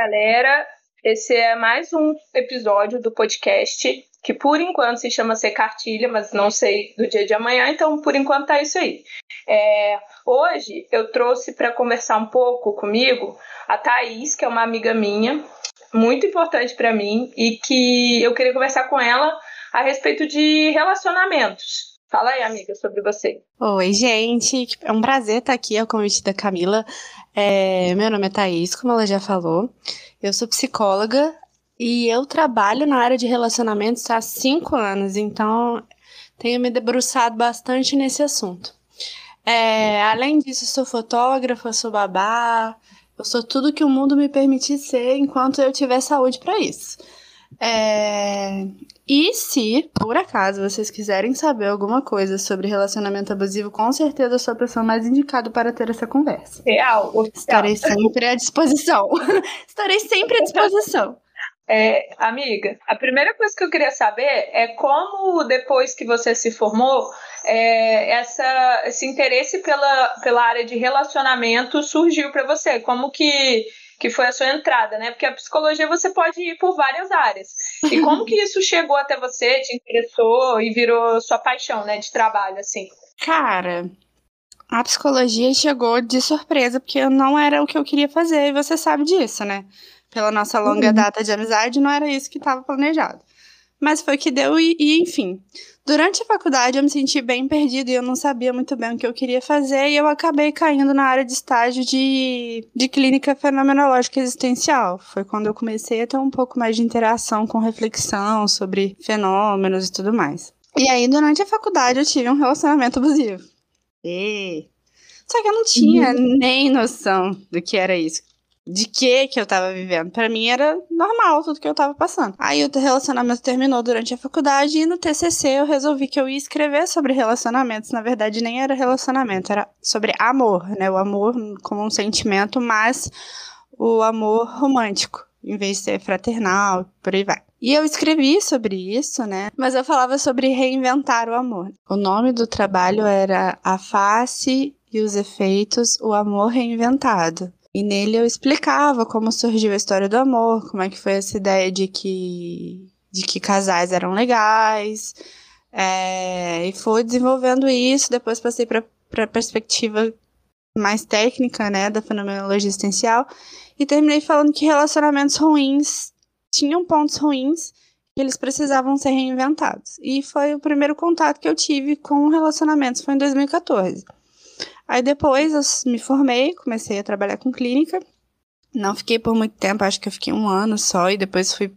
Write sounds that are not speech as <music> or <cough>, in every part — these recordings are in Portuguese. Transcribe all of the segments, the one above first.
galera. Esse é mais um episódio do podcast que por enquanto se chama Ser Cartilha, mas não sei do dia de amanhã, então por enquanto tá isso aí. É, hoje eu trouxe para conversar um pouco comigo a Thaís, que é uma amiga minha, muito importante para mim, e que eu queria conversar com ela a respeito de relacionamentos. Fala aí, amiga, sobre você. Oi, gente. É um prazer estar aqui ao convite da Camila. É, meu nome é Thaís, como ela já falou. Eu sou psicóloga e eu trabalho na área de relacionamentos há cinco anos, então tenho me debruçado bastante nesse assunto. É, além disso, sou fotógrafa, sou babá, eu sou tudo que o mundo me permitir ser enquanto eu tiver saúde para isso. É... E se, por acaso, vocês quiserem saber alguma coisa sobre relacionamento abusivo, com certeza eu sou a pessoa mais indicada para ter essa conversa. Real. Estarei sempre à disposição. <laughs> Estarei sempre à disposição. É, amiga, a primeira coisa que eu queria saber é como, depois que você se formou, é, essa, esse interesse pela, pela área de relacionamento surgiu para você? Como que, que foi a sua entrada, né? Porque a psicologia você pode ir por várias áreas. E como que isso chegou até você, te interessou e virou sua paixão, né, de trabalho, assim? Cara, a psicologia chegou de surpresa, porque não era o que eu queria fazer, e você sabe disso, né? pela nossa longa uhum. data de amizade, não era isso que estava planejado. Mas foi o que deu e, e, enfim. Durante a faculdade eu me senti bem perdida e eu não sabia muito bem o que eu queria fazer e eu acabei caindo na área de estágio de, de clínica fenomenológica existencial. Foi quando eu comecei a ter um pouco mais de interação com reflexão sobre fenômenos e tudo mais. E aí, durante a faculdade, eu tive um relacionamento abusivo. E... Só que eu não tinha uhum. nem noção do que era isso de que que eu tava vivendo. Para mim era normal tudo que eu tava passando. Aí o relacionamento terminou durante a faculdade e no TCC eu resolvi que eu ia escrever sobre relacionamentos. Na verdade, nem era relacionamento, era sobre amor, né? O amor como um sentimento, mas o amor romântico, em vez de ser fraternal, por aí vai. E eu escrevi sobre isso, né? Mas eu falava sobre reinventar o amor. O nome do trabalho era A Face e os Efeitos, o Amor Reinventado. E nele eu explicava como surgiu a história do amor, como é que foi essa ideia de que, de que casais eram legais. É, e fui desenvolvendo isso, depois passei para a perspectiva mais técnica, né, da fenomenologia existencial, e terminei falando que relacionamentos ruins tinham pontos ruins que eles precisavam ser reinventados. E foi o primeiro contato que eu tive com relacionamentos, foi em 2014. Aí depois eu me formei, comecei a trabalhar com clínica. Não fiquei por muito tempo, acho que eu fiquei um ano só e depois fui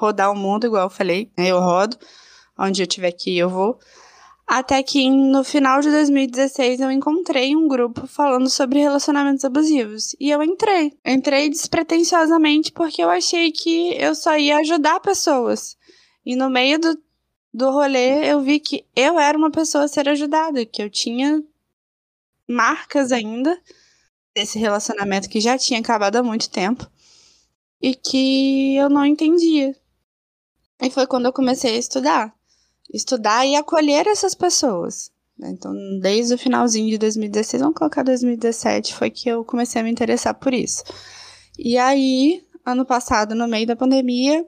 rodar o mundo, igual eu falei, né? Eu rodo, onde eu tiver que ir eu vou. Até que no final de 2016 eu encontrei um grupo falando sobre relacionamentos abusivos. E eu entrei. Entrei despretensiosamente porque eu achei que eu só ia ajudar pessoas. E no meio do, do rolê eu vi que eu era uma pessoa a ser ajudada, que eu tinha marcas ainda desse relacionamento que já tinha acabado há muito tempo e que eu não entendia. E foi quando eu comecei a estudar. Estudar e acolher essas pessoas. Né? Então, desde o finalzinho de 2016, vamos colocar 2017, foi que eu comecei a me interessar por isso. E aí, ano passado, no meio da pandemia,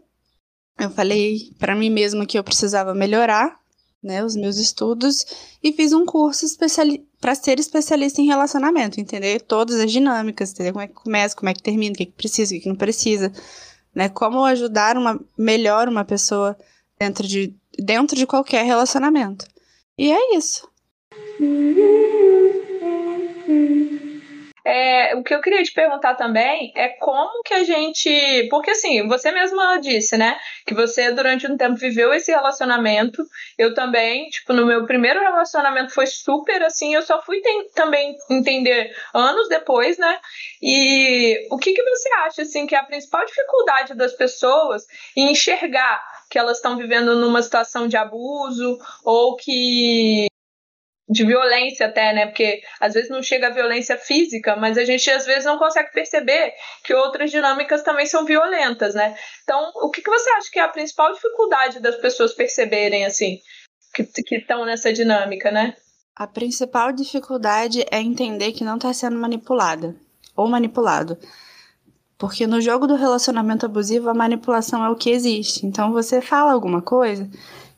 eu falei para mim mesma que eu precisava melhorar né, os meus estudos e fiz um curso para ser especialista em relacionamento, entender todas as dinâmicas, entender como é que começa, como é que termina, o que, é que precisa, o que, é que não precisa, né, como ajudar uma melhor uma pessoa dentro de dentro de qualquer relacionamento. E é isso. É, o que eu queria te perguntar também é como que a gente. Porque assim, você mesma disse, né? Que você durante um tempo viveu esse relacionamento. Eu também, tipo, no meu primeiro relacionamento foi super assim. Eu só fui também entender anos depois, né? E o que, que você acha, assim, que é a principal dificuldade das pessoas em enxergar que elas estão vivendo numa situação de abuso ou que de violência até, né? Porque às vezes não chega a violência física, mas a gente às vezes não consegue perceber que outras dinâmicas também são violentas, né? Então, o que, que você acha que é a principal dificuldade das pessoas perceberem, assim, que estão nessa dinâmica, né? A principal dificuldade é entender que não está sendo manipulada ou manipulado. Porque no jogo do relacionamento abusivo, a manipulação é o que existe. Então você fala alguma coisa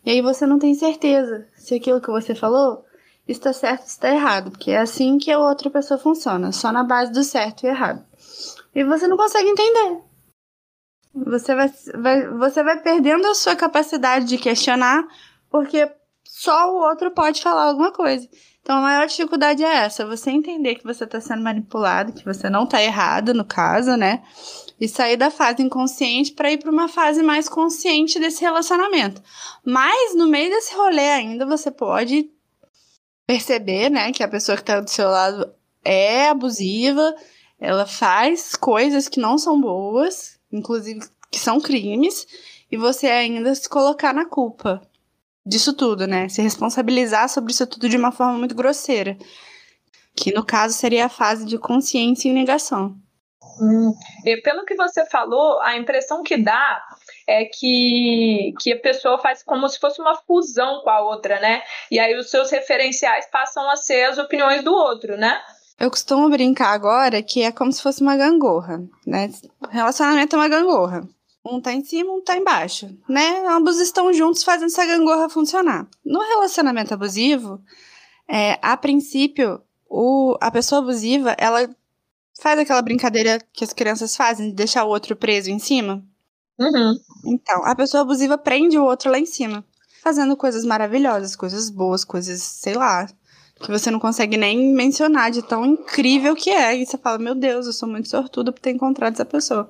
e aí você não tem certeza se aquilo que você falou está certo está errado. Porque é assim que a outra pessoa funciona, só na base do certo e errado. E você não consegue entender. Você vai, vai, você vai perdendo a sua capacidade de questionar, porque só o outro pode falar alguma coisa. Então a maior dificuldade é essa, você entender que você está sendo manipulado, que você não está errado no caso, né? E sair da fase inconsciente para ir para uma fase mais consciente desse relacionamento. Mas no meio desse rolê ainda você pode perceber, né, que a pessoa que está do seu lado é abusiva, ela faz coisas que não são boas, inclusive que são crimes, e você ainda se colocar na culpa disso tudo, né? Se responsabilizar sobre isso tudo de uma forma muito grosseira. Que no caso seria a fase de consciência e negação. Hum, e pelo que você falou, a impressão que dá é que, que a pessoa faz como se fosse uma fusão com a outra, né? E aí os seus referenciais passam a ser as opiniões do outro, né? Eu costumo brincar agora que é como se fosse uma gangorra, né? Relacionamento é uma gangorra. Um tá em cima, um tá embaixo, né? Ambos estão juntos fazendo essa gangorra funcionar. No relacionamento abusivo, é, a princípio, o, a pessoa abusiva, ela faz aquela brincadeira que as crianças fazem de deixar o outro preso em cima. Uhum. Então, a pessoa abusiva prende o outro lá em cima, fazendo coisas maravilhosas, coisas boas, coisas, sei lá, que você não consegue nem mencionar de tão incrível que é. E você fala, meu Deus, eu sou muito sortuda por ter encontrado essa pessoa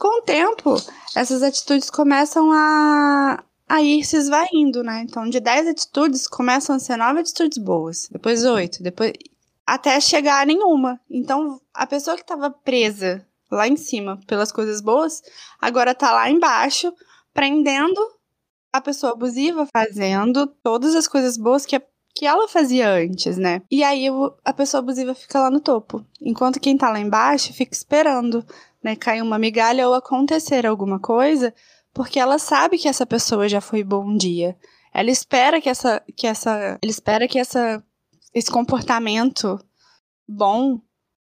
com o tempo, essas atitudes começam a, a ir se esvaindo, né? Então, de 10 atitudes, começam a ser 9 atitudes boas, depois 8, depois até chegar a nenhuma. Então, a pessoa que estava presa lá em cima pelas coisas boas, agora tá lá embaixo, prendendo a pessoa abusiva, fazendo todas as coisas boas que, que ela fazia antes, né? E aí a pessoa abusiva fica lá no topo, enquanto quem tá lá embaixo fica esperando né, cair uma migalha ou acontecer alguma coisa, porque ela sabe que essa pessoa já foi bom dia. Ela espera que essa que essa, ele espera que essa esse comportamento bom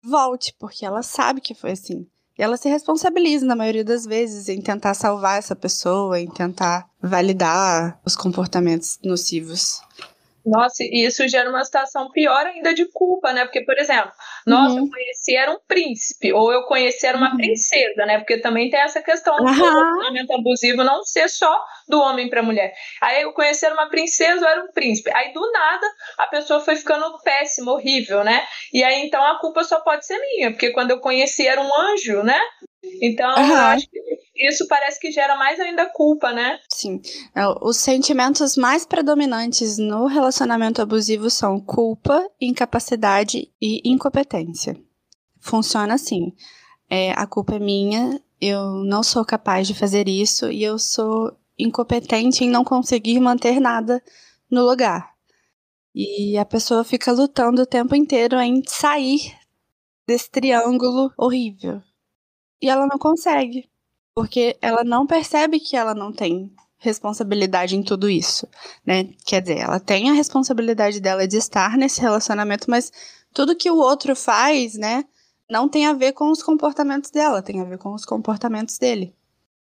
volte, porque ela sabe que foi assim. E ela se responsabiliza na maioria das vezes em tentar salvar essa pessoa, em tentar validar os comportamentos nocivos. Nossa, e isso gera uma situação pior ainda de culpa, né? Porque, por exemplo, nossa, uhum. eu conheci era um príncipe, ou eu conheci era uma uhum. princesa, né? Porque também tem essa questão do relacionamento abusivo não ser só do homem para mulher. Aí eu conheci era uma princesa ou era um príncipe. Aí do nada a pessoa foi ficando péssima, horrível, né? E aí então a culpa só pode ser minha, porque quando eu conheci era um anjo, né? Então, uhum. eu acho que isso parece que gera mais ainda culpa, né? Sim. É, os sentimentos mais predominantes no relacionamento abusivo são culpa, incapacidade e incompetência. Funciona assim. É, a culpa é minha, eu não sou capaz de fazer isso e eu sou incompetente em não conseguir manter nada no lugar. E a pessoa fica lutando o tempo inteiro em sair desse triângulo horrível. E ela não consegue. Porque ela não percebe que ela não tem responsabilidade em tudo isso, né? Quer dizer, ela tem a responsabilidade dela de estar nesse relacionamento, mas tudo que o outro faz, né, não tem a ver com os comportamentos dela, tem a ver com os comportamentos dele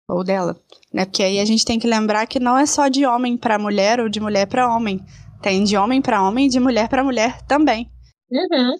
ou dela, né? Porque aí a gente tem que lembrar que não é só de homem para mulher ou de mulher para homem, tem de homem para homem e de mulher para mulher também. Uhum.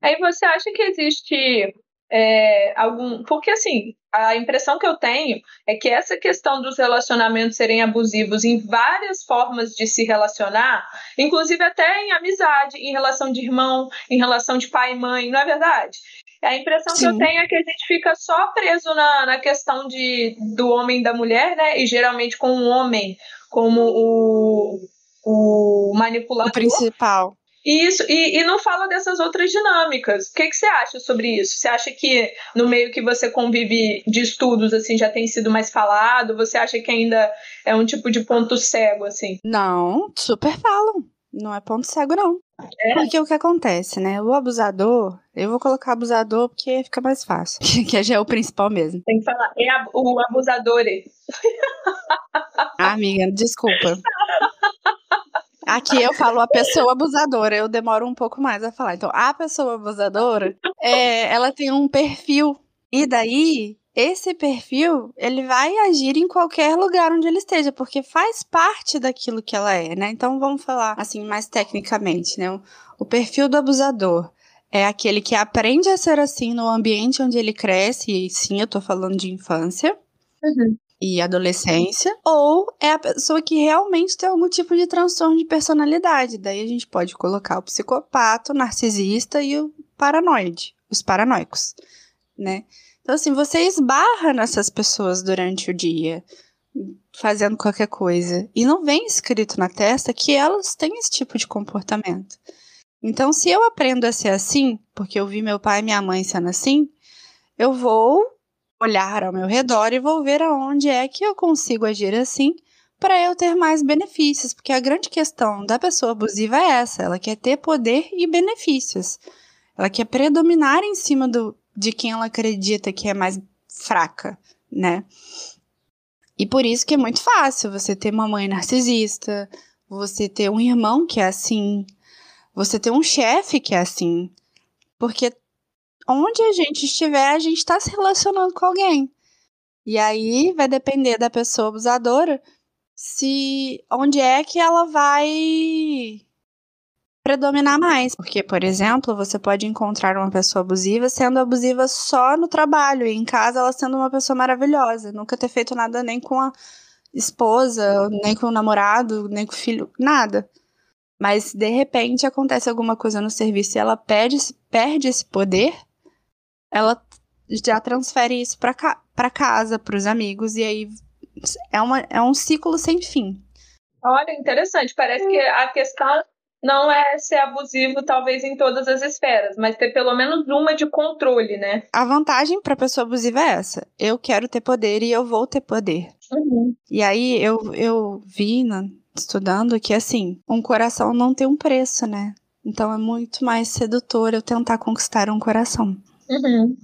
Aí você acha que existe é, algum. Porque, assim, a impressão que eu tenho é que essa questão dos relacionamentos serem abusivos em várias formas de se relacionar, inclusive até em amizade, em relação de irmão, em relação de pai e mãe, não é verdade? A impressão Sim. que eu tenho é que a gente fica só preso na, na questão de, do homem e da mulher, né? E geralmente com o homem como o, o manipulador. O principal. Isso, e, e não fala dessas outras dinâmicas. O que, que você acha sobre isso? Você acha que no meio que você convive de estudos, assim, já tem sido mais falado? Você acha que ainda é um tipo de ponto cego, assim? Não, super falam. Não é ponto cego, não. É. Porque o que acontece, né? O abusador, eu vou colocar abusador porque fica mais fácil. <laughs> que já é o principal mesmo. Tem que falar, é o abusador. Amiga, desculpa. <laughs> Aqui eu falo a pessoa abusadora, eu demoro um pouco mais a falar. Então, a pessoa abusadora, é, ela tem um perfil. E daí, esse perfil, ele vai agir em qualquer lugar onde ele esteja, porque faz parte daquilo que ela é, né? Então, vamos falar assim mais tecnicamente, né? O perfil do abusador é aquele que aprende a ser assim no ambiente onde ele cresce, e sim, eu tô falando de infância. Uhum e adolescência, ou é a pessoa que realmente tem algum tipo de transtorno de personalidade. Daí a gente pode colocar o psicopata, o narcisista e o paranoide, os paranoicos, né? Então, assim, você esbarra nessas pessoas durante o dia, fazendo qualquer coisa, e não vem escrito na testa que elas têm esse tipo de comportamento. Então, se eu aprendo a ser assim, porque eu vi meu pai e minha mãe sendo assim, eu vou olhar ao meu redor e vou ver aonde é que eu consigo agir assim para eu ter mais benefícios, porque a grande questão da pessoa abusiva é essa, ela quer ter poder e benefícios. Ela quer predominar em cima do, de quem ela acredita que é mais fraca, né? E por isso que é muito fácil você ter uma mãe narcisista, você ter um irmão que é assim, você ter um chefe que é assim, porque onde a gente estiver, a gente está se relacionando com alguém. E aí vai depender da pessoa abusadora se onde é que ela vai predominar mais. Porque, por exemplo, você pode encontrar uma pessoa abusiva sendo abusiva só no trabalho e em casa ela sendo uma pessoa maravilhosa, nunca ter feito nada nem com a esposa, nem com o namorado, nem com o filho, nada. Mas de repente acontece alguma coisa no serviço e ela perde, perde esse poder ela já transfere isso para ca pra casa, para os amigos, e aí é, uma, é um ciclo sem fim. Olha, interessante. Parece que a questão não é ser abusivo, talvez, em todas as esferas, mas ter pelo menos uma de controle, né? A vantagem para pessoa abusiva é essa. Eu quero ter poder e eu vou ter poder. Uhum. E aí eu, eu vi, né, estudando, que assim, um coração não tem um preço, né? Então é muito mais sedutor eu tentar conquistar um coração. Uhum.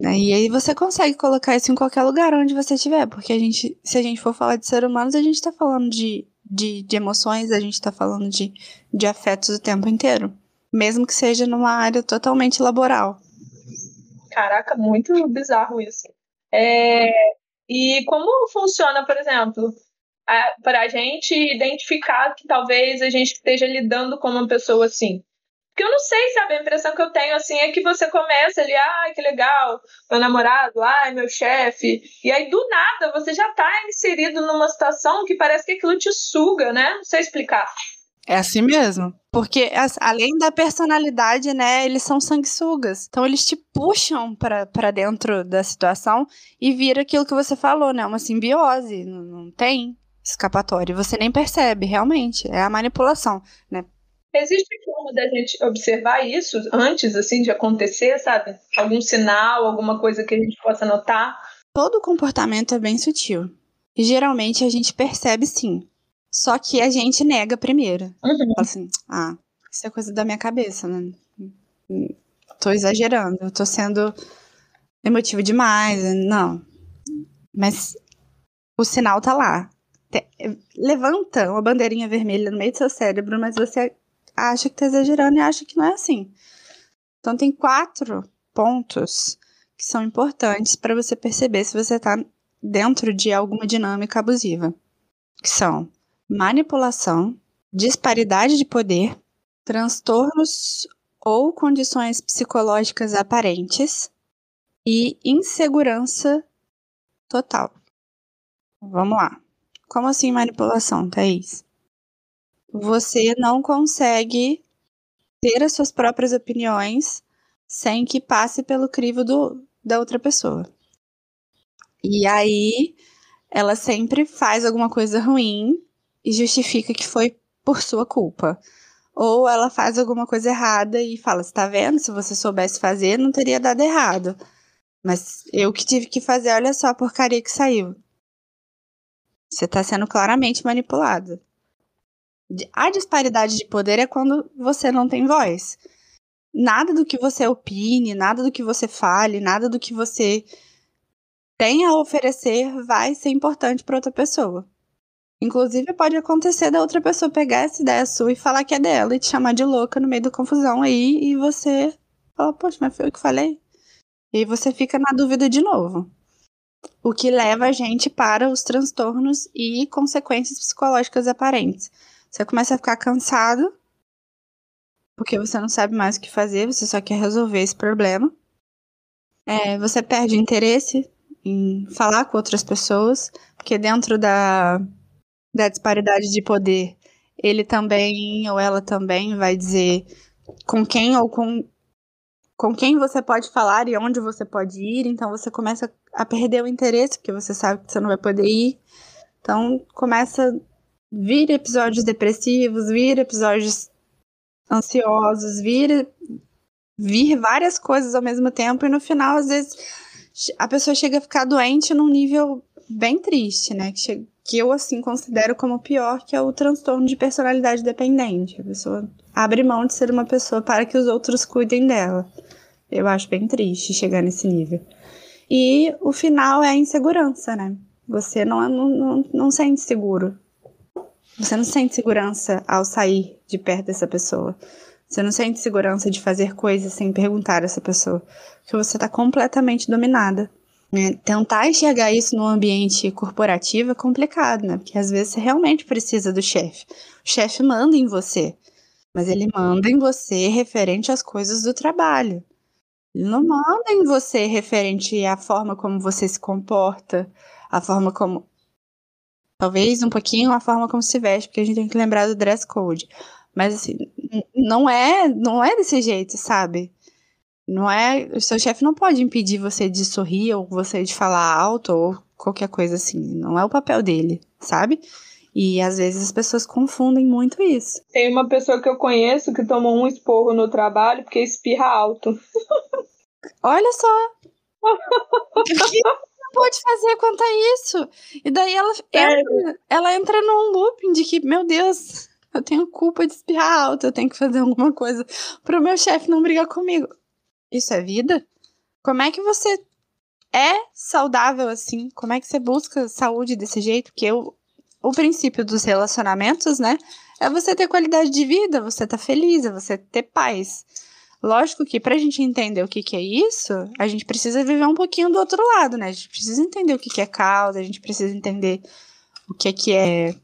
Né? E aí você consegue colocar isso em qualquer lugar onde você estiver, porque a gente, se a gente for falar de ser humanos, a gente tá falando de, de, de emoções, a gente tá falando de, de afetos o tempo inteiro. Mesmo que seja numa área totalmente laboral. Caraca, muito bizarro isso. É, e como funciona, por exemplo, para a gente identificar que talvez a gente esteja lidando com uma pessoa assim? Porque eu não sei, sabe? A impressão que eu tenho, assim, é que você começa ali, ah, que legal, meu namorado, ai, meu chefe. E aí, do nada, você já tá inserido numa situação que parece que aquilo te suga, né? Não sei explicar. É assim mesmo. Porque, além da personalidade, né, eles são sanguessugas. Então, eles te puxam para dentro da situação e vira aquilo que você falou, né? Uma simbiose. Não, não tem escapatória. Você nem percebe, realmente. É a manipulação, né? Existe forma da gente observar isso antes, assim, de acontecer, sabe? Algum sinal, alguma coisa que a gente possa notar? Todo comportamento é bem sutil. E geralmente a gente percebe sim. Só que a gente nega primeiro. Uhum. Assim, ah, isso é coisa da minha cabeça, né? Tô exagerando, tô sendo emotivo demais. Não. Mas o sinal tá lá. Levanta uma bandeirinha vermelha no meio do seu cérebro, mas você acha que tá exagerando e acha que não é assim. Então tem quatro pontos que são importantes para você perceber se você está dentro de alguma dinâmica abusiva, que são manipulação, disparidade de poder, transtornos ou condições psicológicas aparentes e insegurança total. Vamos lá. Como assim manipulação, Thaís? Você não consegue ter as suas próprias opiniões sem que passe pelo crivo do, da outra pessoa. E aí ela sempre faz alguma coisa ruim e justifica que foi por sua culpa. Ou ela faz alguma coisa errada e fala: Você tá vendo? Se você soubesse fazer, não teria dado errado. Mas eu que tive que fazer, olha só a porcaria que saiu. Você tá sendo claramente manipulado. A disparidade de poder é quando você não tem voz. Nada do que você opine, nada do que você fale, nada do que você tem a oferecer vai ser importante para outra pessoa. Inclusive, pode acontecer da outra pessoa pegar essa ideia sua e falar que é dela e te chamar de louca no meio da confusão aí e você fala, poxa, mas foi eu que falei? E você fica na dúvida de novo. O que leva a gente para os transtornos e consequências psicológicas aparentes. Você começa a ficar cansado, porque você não sabe mais o que fazer, você só quer resolver esse problema. É, você perde interesse em falar com outras pessoas, porque dentro da, da disparidade de poder, ele também ou ela também vai dizer com quem ou com com quem você pode falar e onde você pode ir, então você começa a perder o interesse, porque você sabe que você não vai poder ir. Então começa vir episódios depressivos, vir episódios ansiosos, vir vir várias coisas ao mesmo tempo e no final às vezes a pessoa chega a ficar doente num nível bem triste, né? Que, que eu, assim, considero como pior, que é o transtorno de personalidade dependente. A pessoa abre mão de ser uma pessoa para que os outros cuidem dela. Eu acho bem triste chegar nesse nível. E o final é a insegurança, né? Você não, não, não, não sente seguro. Você não sente segurança ao sair de perto dessa pessoa. Você não sente segurança de fazer coisas sem perguntar a essa pessoa, porque você está completamente dominada. Né? Tentar enxergar isso no ambiente corporativo é complicado, né? Porque às vezes você realmente precisa do chefe. O chefe manda em você, mas ele manda em você referente às coisas do trabalho. Ele não manda em você referente à forma como você se comporta, a forma como. Talvez um pouquinho a forma como se veste, porque a gente tem que lembrar do dress code. Mas assim, não é, não é desse jeito, sabe? Não é, o seu chefe não pode impedir você de sorrir ou você de falar alto ou qualquer coisa assim. Não é o papel dele, sabe? E às vezes as pessoas confundem muito isso. Tem uma pessoa que eu conheço que tomou um esporro no trabalho porque espirra alto. Olha só. <laughs> pode fazer quanto a isso? E daí ela entra, ela entra num looping de que, meu Deus, eu tenho culpa de espirrar alto, eu tenho que fazer alguma coisa pro meu chefe não brigar comigo. Isso é vida? Como é que você é saudável assim? Como é que você busca saúde desse jeito? Que eu, o princípio dos relacionamentos, né? É você ter qualidade de vida, você tá feliz, é você ter paz. Lógico que pra gente entender o que, que é isso, a gente precisa viver um pouquinho do outro lado, né? A gente precisa entender o que, que é causa, a gente precisa entender o que, que é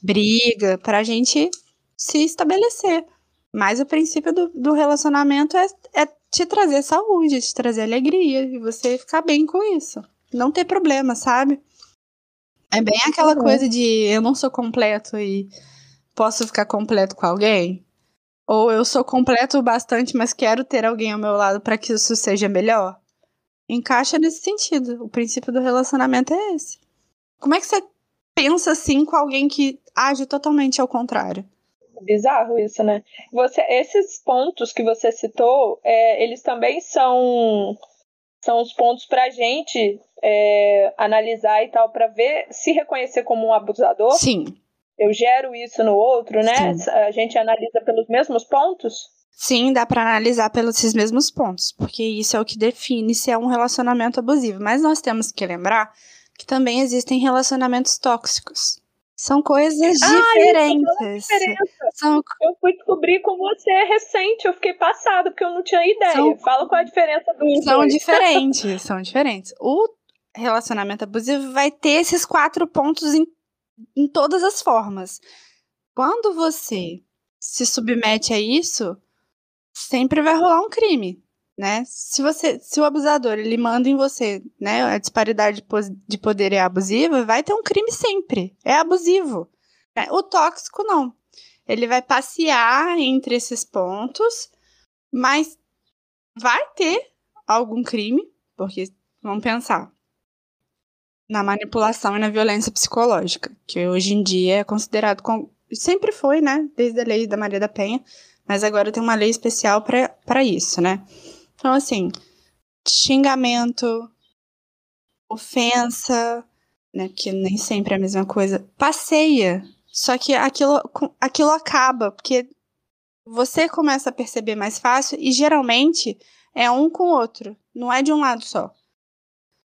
briga, pra gente se estabelecer. Mas o princípio do, do relacionamento é, é te trazer saúde, te trazer alegria e você ficar bem com isso. Não ter problema, sabe? É bem aquela coisa de eu não sou completo e posso ficar completo com alguém. Ou eu sou completo bastante, mas quero ter alguém ao meu lado para que isso seja melhor. Encaixa nesse sentido. O princípio do relacionamento é esse. Como é que você pensa assim com alguém que age totalmente ao contrário? Bizarro isso, né? Você, esses pontos que você citou, é, eles também são são os pontos para a gente é, analisar e tal, para ver se reconhecer como um abusador. Sim. Eu gero isso no outro, né? Sim. A gente analisa pelos mesmos pontos. Sim, dá para analisar pelos mesmos pontos, porque isso é o que define se é um relacionamento abusivo. Mas nós temos que lembrar que também existem relacionamentos tóxicos. São coisas ah, diferentes. São... Eu fui descobrir com você recente, eu fiquei passada, porque eu não tinha ideia. São... Fala qual a diferença dos São dois. diferentes, <laughs> são diferentes. O relacionamento abusivo vai ter esses quatro pontos em, em todas as formas. Quando você se submete a isso, sempre vai rolar um crime né? Se você, se o abusador ele manda em você, né, a disparidade de poder é abusiva, vai ter um crime sempre. É abusivo. Né? O tóxico não. Ele vai passear entre esses pontos, mas vai ter algum crime, porque vamos pensar na manipulação e na violência psicológica, que hoje em dia é considerado com, sempre foi, né, desde a lei da Maria da Penha, mas agora tem uma lei especial para isso, né? Então, assim, xingamento, ofensa, né? Que nem sempre é a mesma coisa. Passeia. Só que aquilo, aquilo acaba, porque você começa a perceber mais fácil e geralmente é um com o outro, não é de um lado só.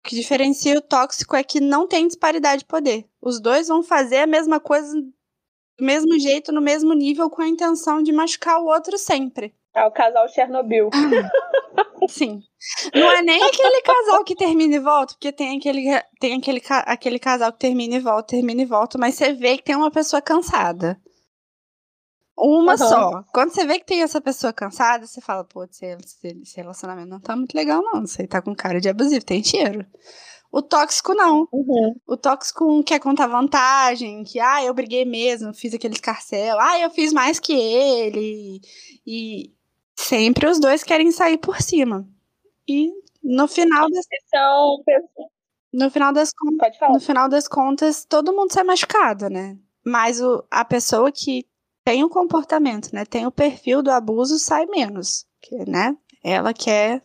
O que diferencia o tóxico é que não tem disparidade de poder. Os dois vão fazer a mesma coisa do mesmo jeito, no mesmo nível, com a intenção de machucar o outro sempre. É o casal Chernobyl. <laughs> Sim. Não é nem aquele casal que termina e volta, porque tem aquele, tem aquele, aquele casal que termina e volta, termina e volta, mas você vê que tem uma pessoa cansada. Uma uhum. só. Quando você vê que tem essa pessoa cansada, você fala, pô, esse, esse relacionamento não tá muito legal, não. Você tá com cara de abusivo, tem cheiro. O tóxico não. Uhum. O tóxico quer contar vantagem, que ah, eu briguei mesmo, fiz aquele escarcel, ah, eu fiz mais que ele. E sempre os dois querem sair por cima. E no final das são no final das contas, no final das contas, todo mundo sai machucado, né? Mas o, a pessoa que tem o comportamento, né? Tem o perfil do abuso, sai menos. Que, né? Ela quer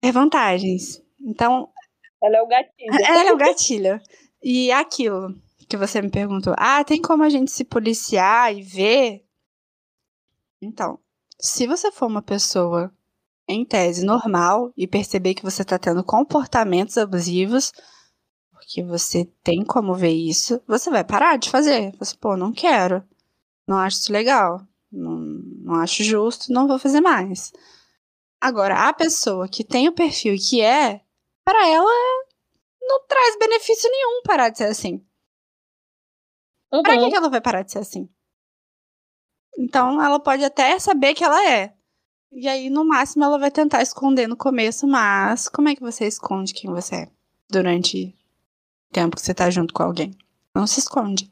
ter vantagens. Então. Ela é o gatilho. <laughs> Ela é o gatilho. E aquilo que você me perguntou. Ah, tem como a gente se policiar e ver? Então, se você for uma pessoa, em tese, normal e perceber que você está tendo comportamentos abusivos, porque você tem como ver isso, você vai parar de fazer. Você, pô, não quero. Não acho isso legal. Não, não acho justo, não vou fazer mais. Agora, a pessoa que tem o perfil que é, para ela não traz benefício nenhum parar de ser assim. Uhum. Pra que, que ela vai parar de ser assim? Então, ela pode até saber que ela é. E aí, no máximo, ela vai tentar esconder no começo, mas como é que você esconde quem você é durante tempo que você tá junto com alguém. Não se esconde.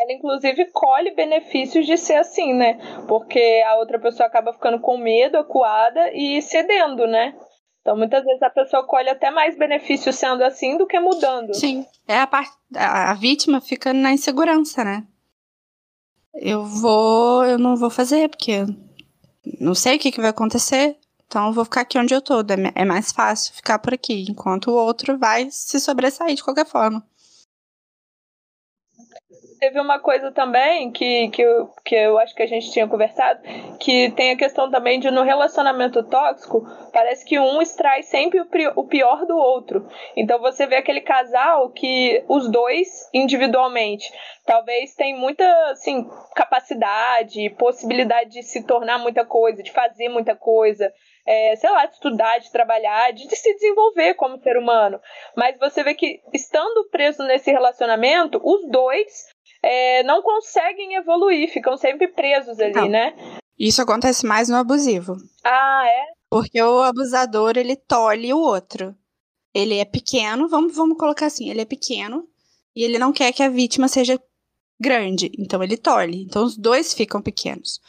Ela, inclusive, colhe benefícios de ser assim, né? Porque a outra pessoa acaba ficando com medo, acuada e cedendo, né? Então, muitas vezes a pessoa colhe até mais benefícios sendo assim do que mudando. Sim. É a parte. A, a vítima fica na insegurança, né? Eu vou. Eu não vou fazer, porque não sei o que, que vai acontecer. Então vou ficar aqui onde eu tô. É mais fácil ficar por aqui, enquanto o outro vai se sobressair de qualquer forma. Teve uma coisa também que, que, eu, que eu acho que a gente tinha conversado, que tem a questão também de no relacionamento tóxico, parece que um extrai sempre o pior do outro. Então você vê aquele casal que os dois, individualmente, talvez tem muita assim, capacidade, possibilidade de se tornar muita coisa, de fazer muita coisa, é, sei lá, de estudar, de trabalhar, de, de se desenvolver como ser humano. Mas você vê que, estando preso nesse relacionamento, os dois é, não conseguem evoluir, ficam sempre presos ali, não. né? Isso acontece mais no abusivo. Ah, é? Porque o abusador, ele tolhe o outro. Ele é pequeno, vamos, vamos colocar assim, ele é pequeno e ele não quer que a vítima seja grande, então ele tolhe. Então os dois ficam pequenos.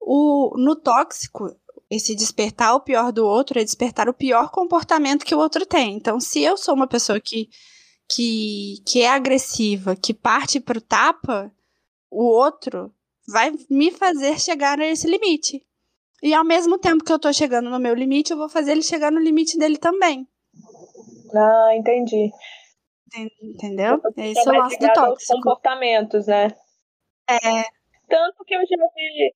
O, no tóxico, esse despertar o pior do outro é despertar o pior comportamento que o outro tem. Então, se eu sou uma pessoa que, que, que é agressiva, que parte pro tapa, o outro vai me fazer chegar nesse limite. E ao mesmo tempo que eu tô chegando no meu limite, eu vou fazer ele chegar no limite dele também. Ah, entendi. Entendeu? Esse é o do tóxico. comportamentos, né? É. Tanto que eu já vi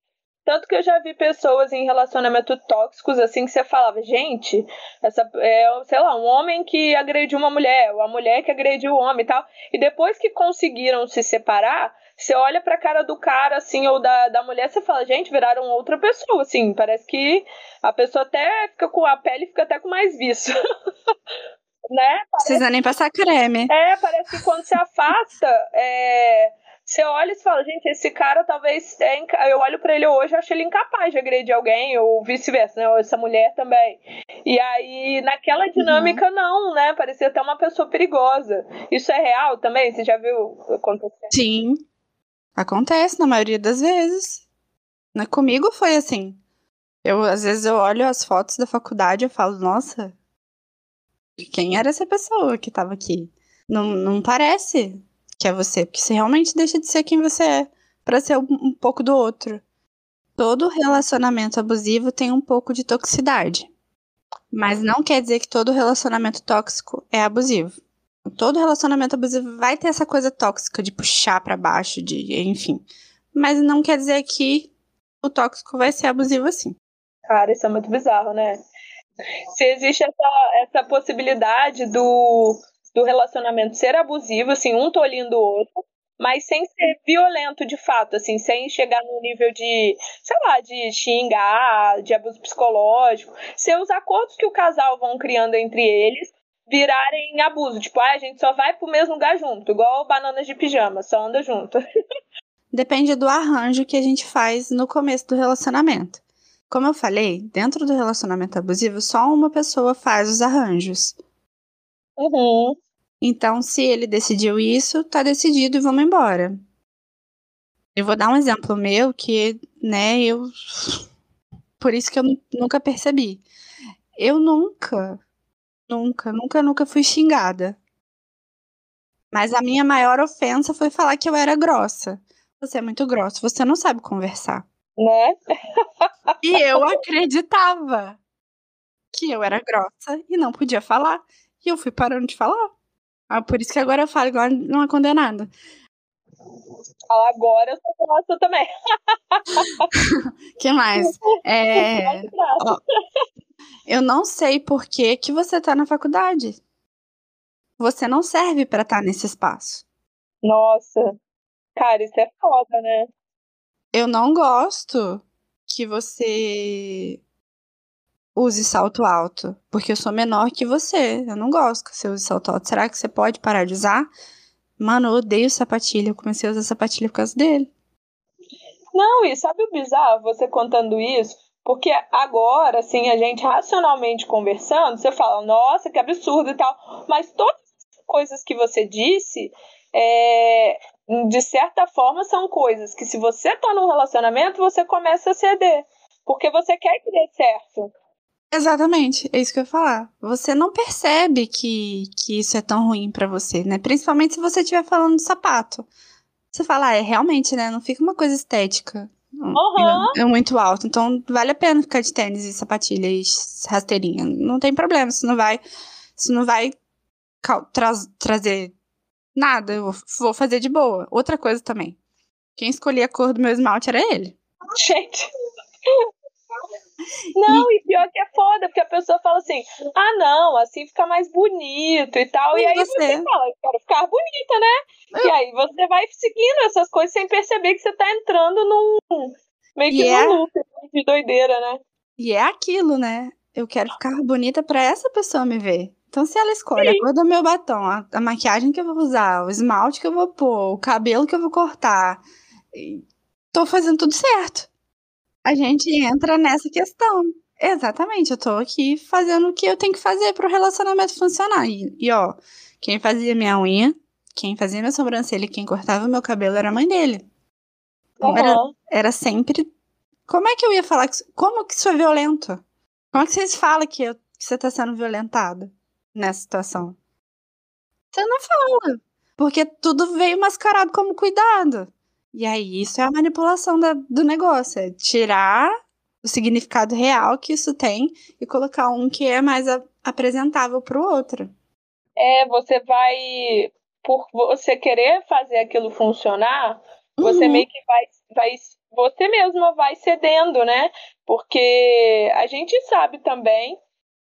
tanto que eu já vi pessoas em relacionamento tóxicos assim que você falava, gente, essa é, sei lá, um homem que agrediu uma mulher, ou a mulher que agrediu o homem e tal. E depois que conseguiram se separar, você olha pra cara do cara, assim, ou da, da mulher, você fala, gente, viraram outra pessoa, assim. Parece que a pessoa até fica com a pele fica até com mais vício. <laughs> né? Parece... Precisa nem passar creme. É, parece que quando se afasta, é você olha e fala, gente, esse cara talvez. É inca... Eu olho para ele hoje e acho ele incapaz de agredir alguém, ou vice-versa, né? Ou essa mulher também. E aí, naquela uhum. dinâmica, uhum. não, né? Parecia até uma pessoa perigosa. Isso é real também? Você já viu acontecer? Sim. Acontece na maioria das vezes. Né? Comigo foi assim. Eu, às vezes, eu olho as fotos da faculdade e falo, nossa, quem era essa pessoa que tava aqui? Não, não parece que é você, porque você realmente deixa de ser quem você é para ser um, um pouco do outro. Todo relacionamento abusivo tem um pouco de toxicidade. Mas não quer dizer que todo relacionamento tóxico é abusivo. Todo relacionamento abusivo vai ter essa coisa tóxica de puxar para baixo, de enfim. Mas não quer dizer que o tóxico vai ser abusivo assim. Cara, isso é muito bizarro, né? Se existe essa, essa possibilidade do, do relacionamento ser abusivo, assim, um tolindo o outro, mas sem ser violento de fato, assim, sem chegar no nível de, sei lá, de xingar, de abuso psicológico, ser os acordos que o casal vão criando entre eles virarem abuso, tipo, ah, a gente só vai pro mesmo lugar junto, igual bananas de pijama, só anda junto. <laughs> Depende do arranjo que a gente faz no começo do relacionamento. Como eu falei, dentro do relacionamento abusivo, só uma pessoa faz os arranjos. Uhum. Então, se ele decidiu isso, tá decidido e vamos embora. Eu vou dar um exemplo meu que, né, eu. Por isso que eu nunca percebi. Eu nunca, nunca, nunca, nunca fui xingada. Mas a minha maior ofensa foi falar que eu era grossa. Você é muito grossa, você não sabe conversar. Né? e eu acreditava que eu era grossa e não podia falar. E eu fui parando de falar. Ah, por isso que agora eu falo igual uma condenada. Agora eu sou grossa também. <laughs> que mais? É, ó, eu não sei por que, que você tá na faculdade. Você não serve para estar tá nesse espaço. Nossa, cara, isso é foda, né? Eu não gosto que você use salto alto, porque eu sou menor que você. Eu não gosto que você use salto alto. Será que você pode parar de usar? Mano, eu odeio sapatilha. Eu comecei a usar sapatilha por causa dele. Não, e sabe o bizarro, você contando isso? Porque agora, assim, a gente racionalmente conversando, você fala, nossa, que absurdo e tal. Mas todas as coisas que você disse, é, de certa forma, são coisas que se você tá num relacionamento, você começa a ceder. Porque você quer que dê certo. Exatamente, é isso que eu ia falar. Você não percebe que, que isso é tão ruim para você, né? Principalmente se você estiver falando de sapato. Você fala, ah, é realmente, né? Não fica uma coisa estética. Uhum. É muito alto. Então vale a pena ficar de tênis e sapatilha e rasteirinha. Não tem problema. Isso não vai. Isso não vai tra trazer nada. Eu vou fazer de boa. Outra coisa também. Quem escolhia a cor do meu esmalte era ele. Gente. <laughs> Não, e pior que é foda, porque a pessoa fala assim: ah, não, assim fica mais bonito e tal. E, e aí você? você fala, quero ficar bonita, né? E aí você vai seguindo essas coisas sem perceber que você tá entrando num. meio que yeah. num é loop de doideira, né? E é aquilo, né? Eu quero ficar bonita para essa pessoa me ver. Então, se ela escolhe Sim. a cor do meu batom, a, a, maquiagem que eu vou usar, o esmalte que eu vou pôr, o cabelo que eu vou cortar, tô fazendo tudo certo a gente entra nessa questão. Exatamente, eu tô aqui fazendo o que eu tenho que fazer pro relacionamento funcionar. E, e ó, quem fazia minha unha, quem fazia minha sobrancelha, quem cortava meu cabelo era a mãe dele. Uhum. Era, era sempre. Como é que eu ia falar que. Como que isso é violento? Como é que vocês falam que, eu, que você tá sendo violentado nessa situação? Você não fala. Porque tudo veio mascarado como cuidado. E aí, isso é a manipulação da, do negócio, é tirar o significado real que isso tem e colocar um que é mais a, apresentável para o outro. É, você vai, por você querer fazer aquilo funcionar, você uhum. meio que vai, vai, você mesma vai cedendo, né? Porque a gente sabe também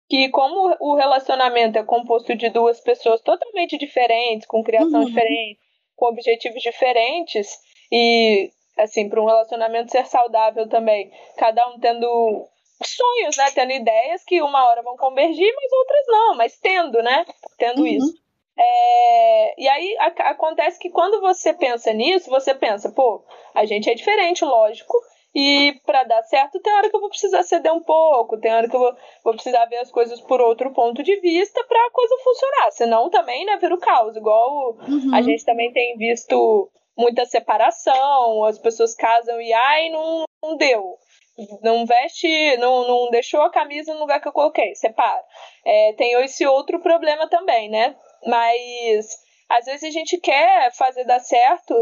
que como o relacionamento é composto de duas pessoas totalmente diferentes, com criação uhum. diferente, com objetivos diferentes, e, assim, para um relacionamento ser saudável também, cada um tendo sonhos, né? Tendo ideias que uma hora vão convergir, mas outras não, mas tendo, né? Tendo uhum. isso. É, e aí a, acontece que quando você pensa nisso, você pensa, pô, a gente é diferente, lógico, e para dar certo, tem hora que eu vou precisar ceder um pouco, tem hora que eu vou, vou precisar ver as coisas por outro ponto de vista para a coisa funcionar. Senão também, né, vira o caos. Igual uhum. a gente também tem visto muita separação, as pessoas casam e ai, não, não deu. Não veste, não, não deixou a camisa no lugar que eu coloquei, separa. É, tem esse outro problema também, né? Mas às vezes a gente quer fazer dar certo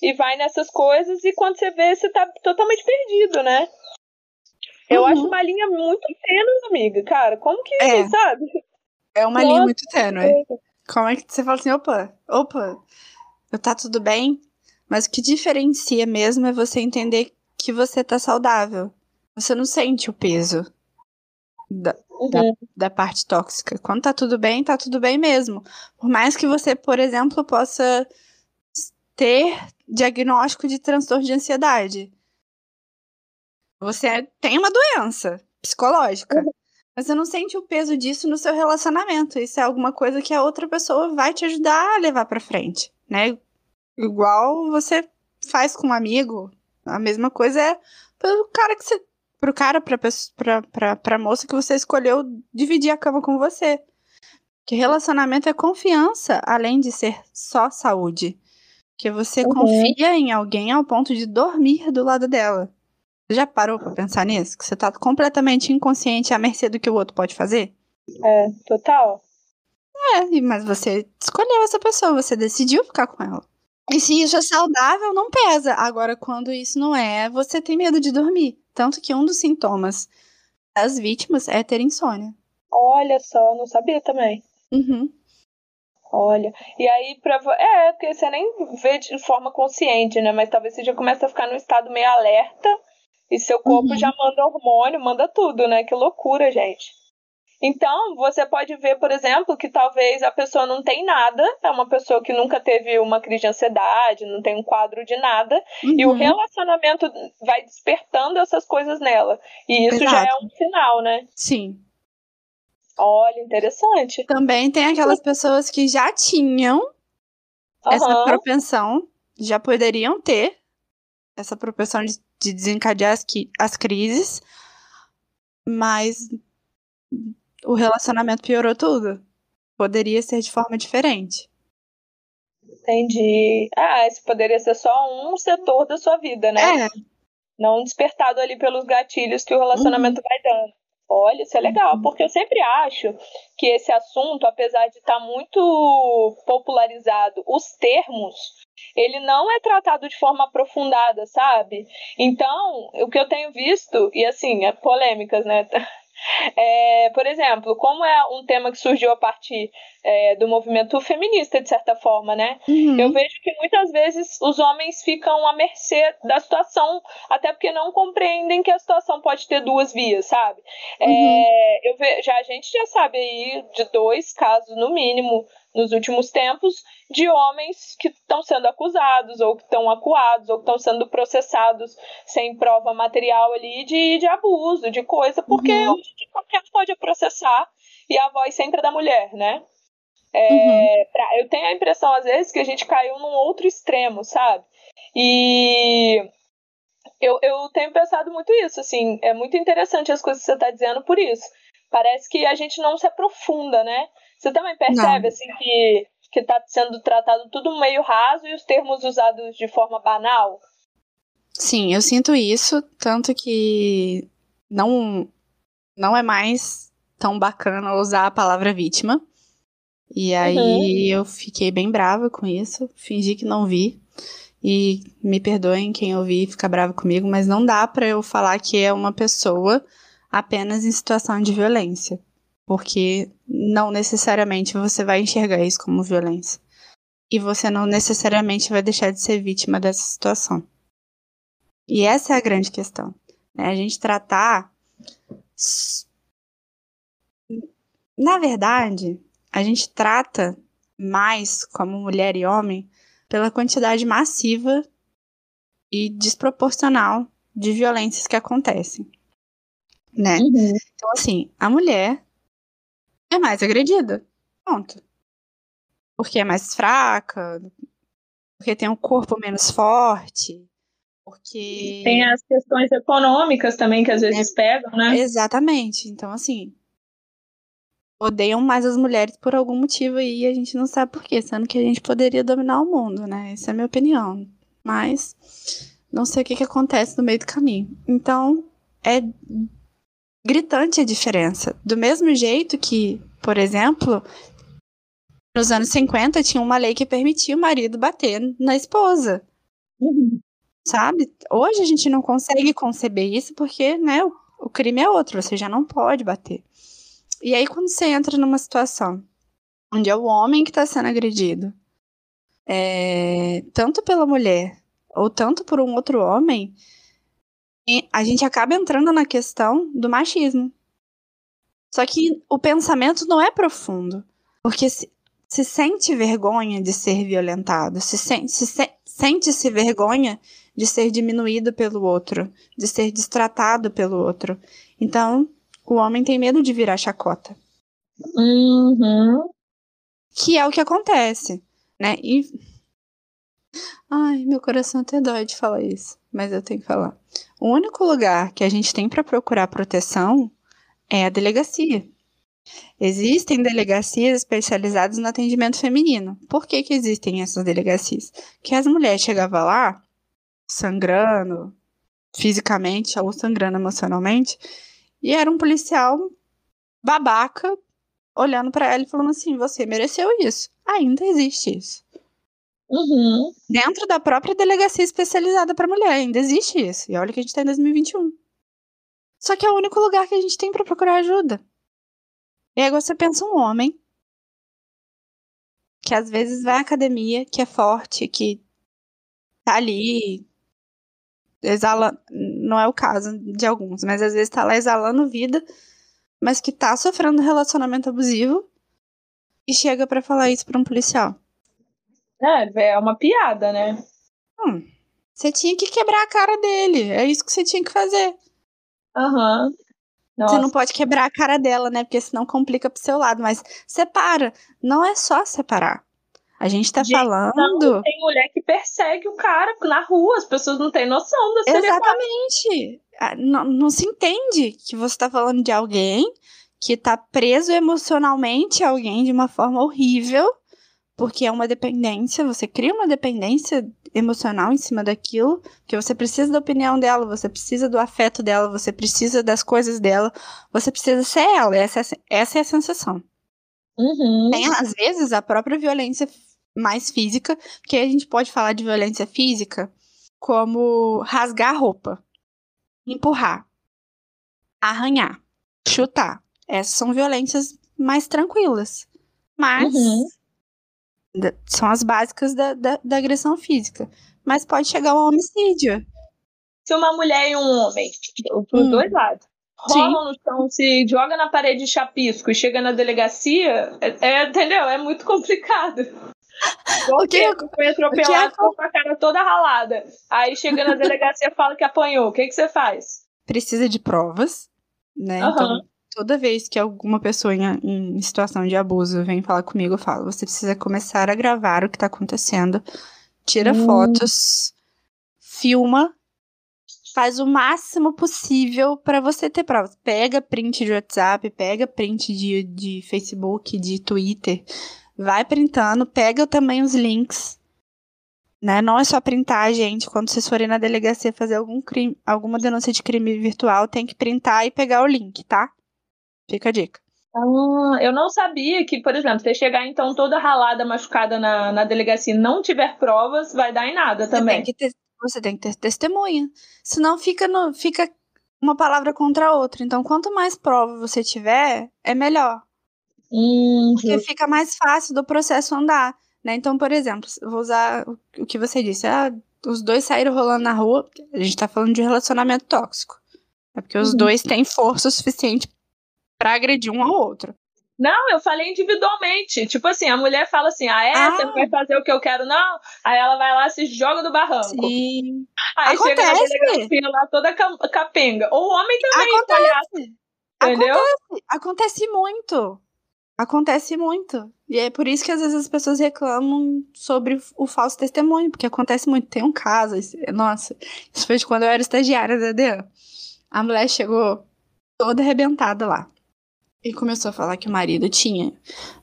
e vai nessas coisas e quando você vê, você tá totalmente perdido, né? Eu uhum. acho uma linha muito tênue, amiga, cara. Como que, é. sabe? É uma Nossa, linha muito tênue. Como é que você fala assim, opa, opa, tá tudo bem? Mas o que diferencia mesmo é você entender que você tá saudável. Você não sente o peso da, uhum. da, da, parte tóxica. Quando tá tudo bem, tá tudo bem mesmo. Por mais que você, por exemplo, possa ter diagnóstico de transtorno de ansiedade. Você tem uma doença psicológica. Uhum. Mas você não sente o peso disso no seu relacionamento. Isso é alguma coisa que a outra pessoa vai te ajudar a levar para frente, né? Igual você faz com um amigo. A mesma coisa é pro cara que você. Pro cara, pra, pra, pra, pra moça que você escolheu dividir a cama com você. Que relacionamento é confiança, além de ser só saúde. Que você uhum. confia em alguém ao ponto de dormir do lado dela. Você já parou pra pensar nisso? Que você tá completamente inconsciente à mercê do que o outro pode fazer? É, total. É, mas você escolheu essa pessoa, você decidiu ficar com ela. E se isso é saudável, não pesa. Agora, quando isso não é, você tem medo de dormir. Tanto que um dos sintomas das vítimas é ter insônia. Olha só, não sabia também. Uhum. Olha, e aí pra. É, porque você nem vê de forma consciente, né? Mas talvez você já comece a ficar num estado meio alerta e seu corpo uhum. já manda hormônio, manda tudo, né? Que loucura, gente. Então, você pode ver, por exemplo, que talvez a pessoa não tem nada, é uma pessoa que nunca teve uma crise de ansiedade, não tem um quadro de nada, uhum. e o uhum. relacionamento vai despertando essas coisas nela. E isso Exato. já é um sinal, né? Sim. Olha, interessante. Também tem aquelas pessoas que já tinham uhum. essa propensão, já poderiam ter essa propensão de de desencadear as, as crises, mas o relacionamento piorou tudo. Poderia ser de forma diferente. Entendi. Ah, esse poderia ser só um setor da sua vida, né? É. Não despertado ali pelos gatilhos que o relacionamento uhum. vai dando. Olha, isso é legal, uhum. porque eu sempre acho que esse assunto, apesar de estar tá muito popularizado, os termos ele não é tratado de forma aprofundada, sabe? Então, o que eu tenho visto, e assim, é polêmicas, né? <laughs> É, por exemplo, como é um tema que surgiu a partir é, do movimento feminista, de certa forma, né? Uhum. Eu vejo que muitas vezes os homens ficam à mercê da situação, até porque não compreendem que a situação pode ter duas vias, sabe? É, uhum. É, eu vejo, já a gente já sabe aí de dois casos, no mínimo, nos últimos tempos de homens que estão sendo acusados ou que estão acuados ou que estão sendo processados sem prova material ali de, de abuso, de coisa, porque uhum. qualquer pode processar e a voz sempre é da mulher, né? É, uhum. pra, eu tenho a impressão, às vezes, que a gente caiu num outro extremo, sabe? E eu, eu tenho pensado muito isso, assim, é muito interessante as coisas que você está dizendo por isso. Parece que a gente não se aprofunda, né? Você também percebe, Não. assim, que, que tá sendo tratado tudo meio raso e os termos usados de forma banal? Sim, eu sinto isso, tanto que não, não é mais tão bacana usar a palavra vítima. E aí uhum. eu fiquei bem brava com isso, fingi que não vi. E me perdoem quem ouvir e ficar bravo comigo, mas não dá para eu falar que é uma pessoa apenas em situação de violência porque não necessariamente você vai enxergar isso como violência. E você não necessariamente vai deixar de ser vítima dessa situação. E essa é a grande questão. Né? A gente tratar. Na verdade, a gente trata mais como mulher e homem pela quantidade massiva e desproporcional de violências que acontecem. Né? Uhum. Então, assim, a mulher é mais agredida. Ponto. Porque é mais fraca, porque tem um corpo menos forte, porque. Tem as questões econômicas também que às vezes é, pegam, né? Exatamente. Então, assim. Odeiam mais as mulheres por algum motivo e a gente não sabe por quê, sendo que a gente poderia dominar o mundo, né? Essa é a minha opinião. Mas não sei o que, que acontece no meio do caminho. Então, é gritante a diferença. Do mesmo jeito que, por exemplo, nos anos 50 tinha uma lei que permitia o marido bater na esposa. Uhum. Sabe? Hoje a gente não consegue conceber isso porque, né, o, o crime é outro, você já não pode bater. E aí quando você entra numa situação onde é o homem que está sendo agredido, é, tanto pela mulher ou tanto por um outro homem, a gente acaba entrando na questão do machismo. Só que o pensamento não é profundo, porque se, se sente vergonha de ser violentado, se, sente, se, se sente-se vergonha de ser diminuído pelo outro, de ser destratado pelo outro. Então, o homem tem medo de virar chacota. Uhum. Que é o que acontece, né? E. Ai, meu coração até dói de falar isso, mas eu tenho que falar. O único lugar que a gente tem para procurar proteção é a delegacia. Existem delegacias especializadas no atendimento feminino. Por que, que existem essas delegacias? Que as mulheres chegavam lá sangrando fisicamente ou sangrando emocionalmente e era um policial babaca olhando para ela e falando assim: você mereceu isso. Ainda existe isso. Uhum. Dentro da própria delegacia especializada para mulher, ainda existe isso. E olha que a gente tá em 2021. Só que é o único lugar que a gente tem para procurar ajuda. E aí você pensa um homem que às vezes vai à academia, que é forte, que tá ali exala, não é o caso de alguns, mas às vezes tá lá exalando vida, mas que tá sofrendo relacionamento abusivo e chega para falar isso para um policial. É, é uma piada, né? Hum, você tinha que quebrar a cara dele, é isso que você tinha que fazer. Aham. Uhum. Você não pode quebrar a cara dela, né? Porque senão complica pro seu lado. Mas separa. Não é só separar. A gente tá gente, falando. Não, tem mulher que persegue o cara na rua, as pessoas não têm noção da Exatamente. Ah, não, não se entende que você tá falando de alguém que tá preso emocionalmente a alguém de uma forma horrível, porque é uma dependência, você cria uma dependência emocional em cima daquilo, que você precisa da opinião dela, você precisa do afeto dela, você precisa das coisas dela, você precisa ser ela. Essa, é, essa é a sensação. Uhum. Tem, às vezes, a própria violência mais física, porque a gente pode falar de violência física como rasgar a roupa, empurrar, arranhar, chutar. Essas são violências mais tranquilas. Mas uhum são as básicas da, da, da agressão física. Mas pode chegar ao homicídio. Se uma mulher e um homem, dos hum. dois lados, rolam no chão, se joga na parede de chapisco e chega na delegacia, é, é entendeu? É muito complicado. <laughs> O que foi atropelado com a cara toda ralada. Aí chega na delegacia e fala que apanhou. O que, que você faz? Precisa de provas, né? Uhum. Então, toda vez que alguma pessoa em, em, situação de abuso vem falar comigo, eu falo: você precisa começar a gravar o que tá acontecendo, tira hum. fotos, filma, faz o máximo possível para você ter provas. Pega print de WhatsApp, pega print de, de Facebook, de Twitter, vai printando, pega também os links. Né? Não é só printar, gente. Quando vocês forem na delegacia fazer algum crime, alguma denúncia de crime virtual, tem que printar e pegar o link, tá? Fica a dica. Ah, eu não sabia que, por exemplo, você chegar então toda ralada, machucada na, na delegacia e não tiver provas, vai dar em nada você também. Tem ter, você tem que ter testemunha. Senão fica, no, fica uma palavra contra a outra. Então, quanto mais prova você tiver, é melhor. Uhum. Porque fica mais fácil do processo andar. Né? Então, por exemplo, vou usar o que você disse. Ah, os dois saíram rolando na rua. A gente tá falando de relacionamento tóxico. É porque os uhum. dois têm força suficiente para agredir um ao outro. Não, eu falei individualmente. Tipo assim, a mulher fala assim: ah, é? Ah. Você não vai fazer o que eu quero, não? Aí ela vai lá se joga do barranco. Sim. Aí Acontece. chega na delegacia lá toda capenga. Ou o homem também, Acontece. palhaço. Entendeu? Acontece. Acontece muito. Acontece muito. E é por isso que às vezes as pessoas reclamam sobre o falso testemunho, porque acontece muito. Tem um caso, nossa, isso foi de quando eu era estagiária da DEAN. A mulher chegou toda arrebentada lá e começou a falar que o marido tinha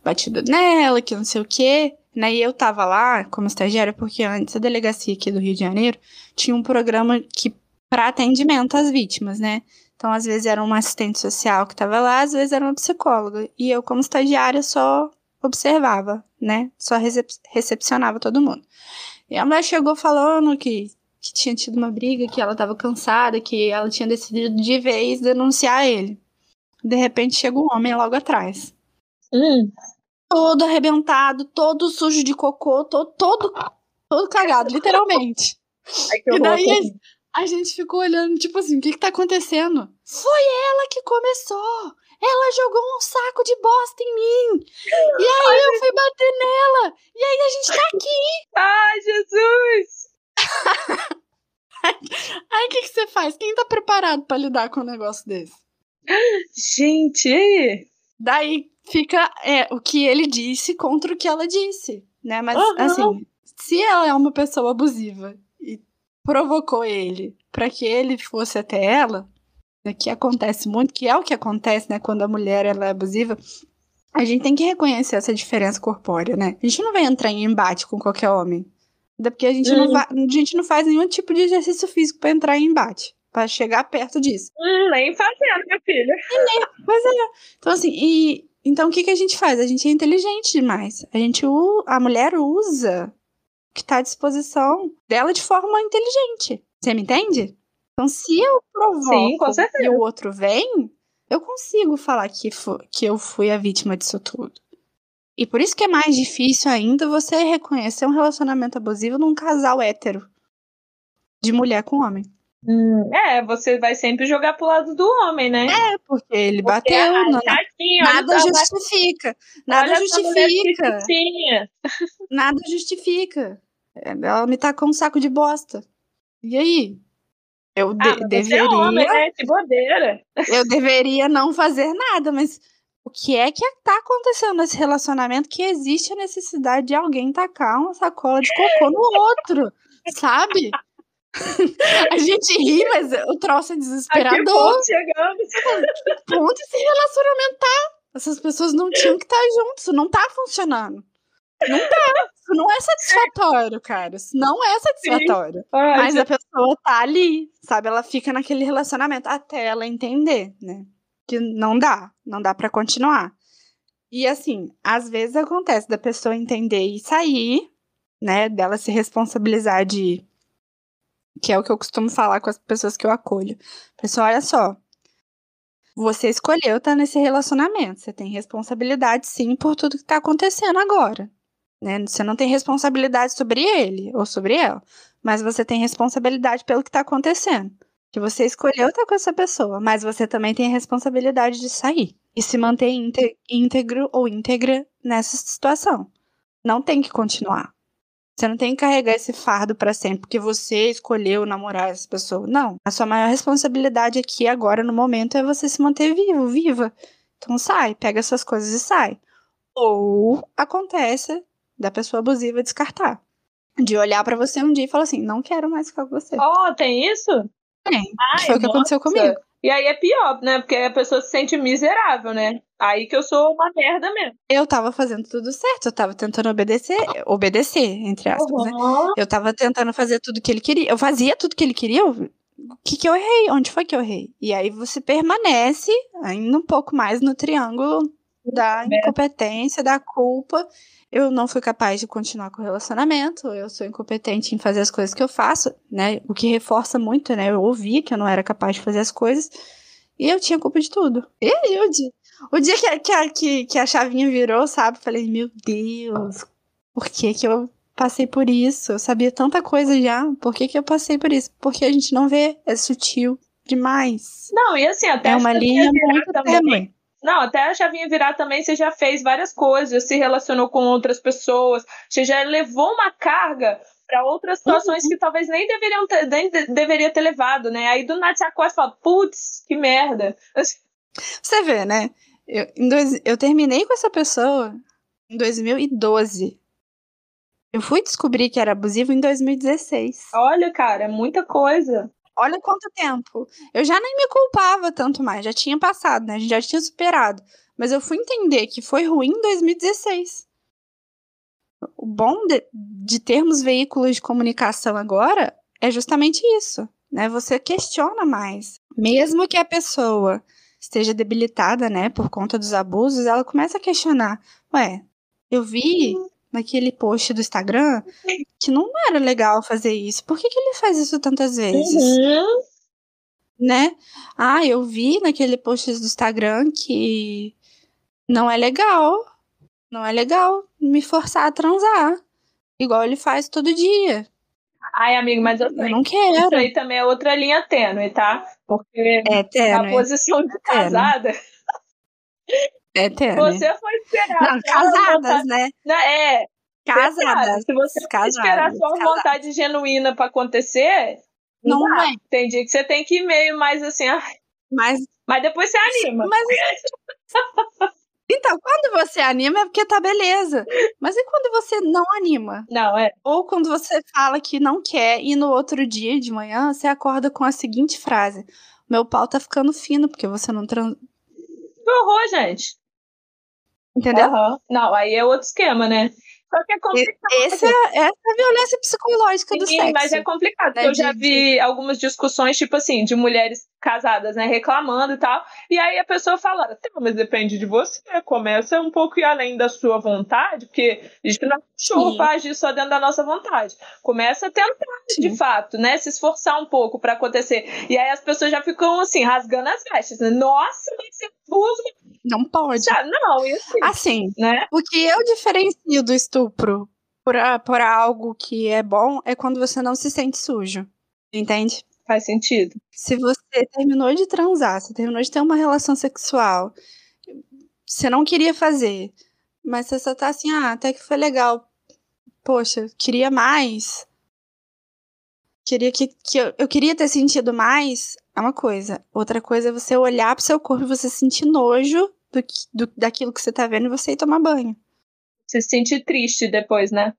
batido nela, que não sei o quê. Né? E eu tava lá como estagiária, porque antes a delegacia aqui do Rio de Janeiro tinha um programa que para atendimento às vítimas, né? Então, às vezes era uma assistente social que estava lá, às vezes era uma psicóloga. E eu, como estagiária, só observava, né? Só recep recepcionava todo mundo. E a mulher chegou falando que, que tinha tido uma briga, que ela estava cansada, que ela tinha decidido de vez denunciar ele. De repente chega um homem logo atrás. Hum. todo arrebentado, todo sujo de cocô, todo, todo, todo cagado, literalmente. <laughs> Ai, E daí a gente ficou olhando, tipo assim, o que que tá acontecendo? Foi ela que começou! Ela jogou um saco de bosta em mim! E aí eu fui bater nela! E aí a gente tá aqui! Ai, Jesus! <laughs> Aí o que, que você faz? Quem tá preparado pra lidar com um negócio desse? Gente, aí? Daí fica é, o que ele disse contra o que ela disse, né? Mas, Aham. assim, se ela é uma pessoa abusiva e provocou ele pra que ele fosse até ela, né, que acontece muito, que é o que acontece, né, quando a mulher ela é abusiva, a gente tem que reconhecer essa diferença corpórea, né? A gente não vai entrar em embate com qualquer homem. Até porque a gente, não, Hum. va- a gente não faz nenhum tipo de exercício físico pra entrar em embate, pra chegar perto disso. Hum, nem fazendo, minha filha. Pois é. Então, assim, e. Então o que, que a gente faz? A gente é inteligente demais. A gente a mulher usa o que tá à disposição dela de forma inteligente. Você me entende? Então, se eu provoco Sim, e o outro vem, eu consigo falar que, que eu fui a vítima disso tudo. E por isso que é mais difícil ainda você reconhecer um relacionamento abusivo num casal hétero. De mulher com homem. Hum, é, você vai sempre jogar pro lado do homem, né? É, porque ele Porque, bateu, não, tadinho, olha nada justifica. <laughs> Nada justifica. <laughs> Nada justifica. Ela me tacou um saco de bosta. E aí? Eu de- Ah, você é deveria, homem, né? Que bobeira. eu <laughs> deveria não fazer nada, mas o que é que tá acontecendo nesse relacionamento que existe a necessidade de alguém tacar uma sacola de cocô no outro, sabe? <laughs> a gente ri, mas o troço é A que desesperador. ponto chegamos? <laughs> ponto esse relacionamento tá. Essas pessoas não tinham que estar juntas. Isso não tá funcionando. Não tá. Isso não é satisfatório, cara. Isso não é satisfatório. Ai, Mas a pessoa tá ali, sabe? Ela fica naquele relacionamento até ela entender, né? Que não dá. Não dá pra continuar. E assim, às vezes acontece da pessoa entender e sair, né? Dela se responsabilizar de. Que é o que eu costumo falar com as pessoas que eu acolho. Pessoal, olha só. Você escolheu estar nesse relacionamento. Você tem responsabilidade, sim, por tudo que tá acontecendo agora. Né? Você não tem responsabilidade sobre ele ou sobre ela. Mas você tem responsabilidade pelo que tá acontecendo. Que você escolheu estar com essa pessoa, mas você também tem a responsabilidade de sair e se manter íntegro ou íntegra nessa situação. Não tem que continuar. Você não tem que carregar esse fardo pra sempre porque você escolheu namorar essa pessoa. Não. A sua maior responsabilidade aqui agora no momento é você se manter vivo, viva. Então sai, pega suas coisas e sai. Ou acontece da pessoa abusiva descartar. De olhar pra você um dia e falar assim: "Não quero mais ficar com você". Ó, tem isso? Tem. Ai, Foi o que aconteceu nossa. comigo. E aí é pior, né? Porque a pessoa se sente miserável, né? Aí que eu sou uma merda mesmo. Eu tava fazendo tudo certo, eu tava tentando obedecer, obedecer, entre aspas, né? Uhum. Eu tava tentando fazer tudo que ele queria. Eu fazia tudo que ele queria. eu- O que que eu errei? Onde foi que eu errei? E aí você permanece ainda um pouco mais no triângulo da incompetência, da culpa. Eu não fui capaz de continuar com o relacionamento. Eu sou incompetente em fazer as coisas que eu faço, né? O que reforça muito, né? Eu ouvi que eu não era capaz de fazer as coisas. E eu tinha culpa de tudo. E aí, o dia, o dia que, a- que, a- que, que a chavinha virou, sabe? Falei, meu Deus, por que que eu passei por isso? Eu sabia tanta coisa já. Por que que eu passei por isso? Porque a gente não vê. É sutil demais. Não, e assim, até É uma linha muito também. tênue. Não, até a chavinha virar também, você já fez várias coisas, se relacionou com outras pessoas, você já levou uma carga para outras situações Uhum. que talvez nem deveriam ter, nem de- deveria ter levado, né? Aí do nada você acorda e fala, putz, que merda. <laughs> Você vê, né? Eu, dois, eu terminei com essa pessoa em 2012. Eu fui descobrir que era abusivo em 2016. Olha, cara, é muita coisa. Olha quanto tempo. Eu já nem me culpava tanto mais, já tinha passado, né? A gente já tinha superado. Mas eu fui entender que foi ruim em 2016. O bom de, de termos veículos de comunicação agora é justamente isso, né? Você questiona mais. Mesmo que a pessoa esteja debilitada, né, por conta dos abusos, ela começa a questionar. Ué, eu vi naquele post do Instagram que não era legal fazer isso. Por que, que ele faz isso tantas vezes? Uhum. né? Ah, eu vi naquele post do Instagram que não é legal Não é legal me forçar a transar. Igual ele faz todo dia. Ai, amigo, mas eu, eu não quero. Isso aí também é outra linha tênue, tá? Porque é tênue. a posição de casada. É tênue. Você foi esperar. Não, casadas, né? É. Casadas. Se você casadas, esperar só uma vontade genuína para acontecer, não, não é. Tem dia que você tem que ir meio mais assim. Ah, mas, mas depois você anima. Mas... <laughs> Então, quando você anima é porque tá beleza. Mas e quando você não anima? Não, é. Ou quando você fala que não quer e no outro dia de manhã você acorda com a seguinte frase: Meu pau tá ficando fino porque você não trans. Que horror, gente. Entendeu? Uhum. Não, aí é outro esquema, né? Só que é complicado. Esse é, essa é a violência psicológica Sim, do sexo. mas é complicado. Né? Eu já vi algumas discussões, tipo assim, de mulheres casadas, né, reclamando e tal. E aí a pessoa fala, tá, mas depende de você. Começa um pouco ir além da sua vontade, porque a gente não faz isso só dentro da nossa vontade. Começa a tentar, Sim. de fato, né, se esforçar um pouco para acontecer. E aí as pessoas já ficam assim, rasgando as vestes. Né? Nossa, mas você usa não pode. Já, não, isso. Assim, né? o que eu diferencio do estupro por, por algo que é bom é quando você não se sente sujo. Entende? Faz sentido. Se você terminou de transar, você terminou de ter uma relação sexual, você não queria fazer, mas você só tá assim, ah, até que foi legal. Poxa, queria mais. Queria que, que eu, eu queria ter sentido mais, é uma coisa. Outra coisa é você olhar pro seu corpo e você sentir nojo do, do, daquilo que você tá vendo e você ir tomar banho. Você se sente triste depois, né?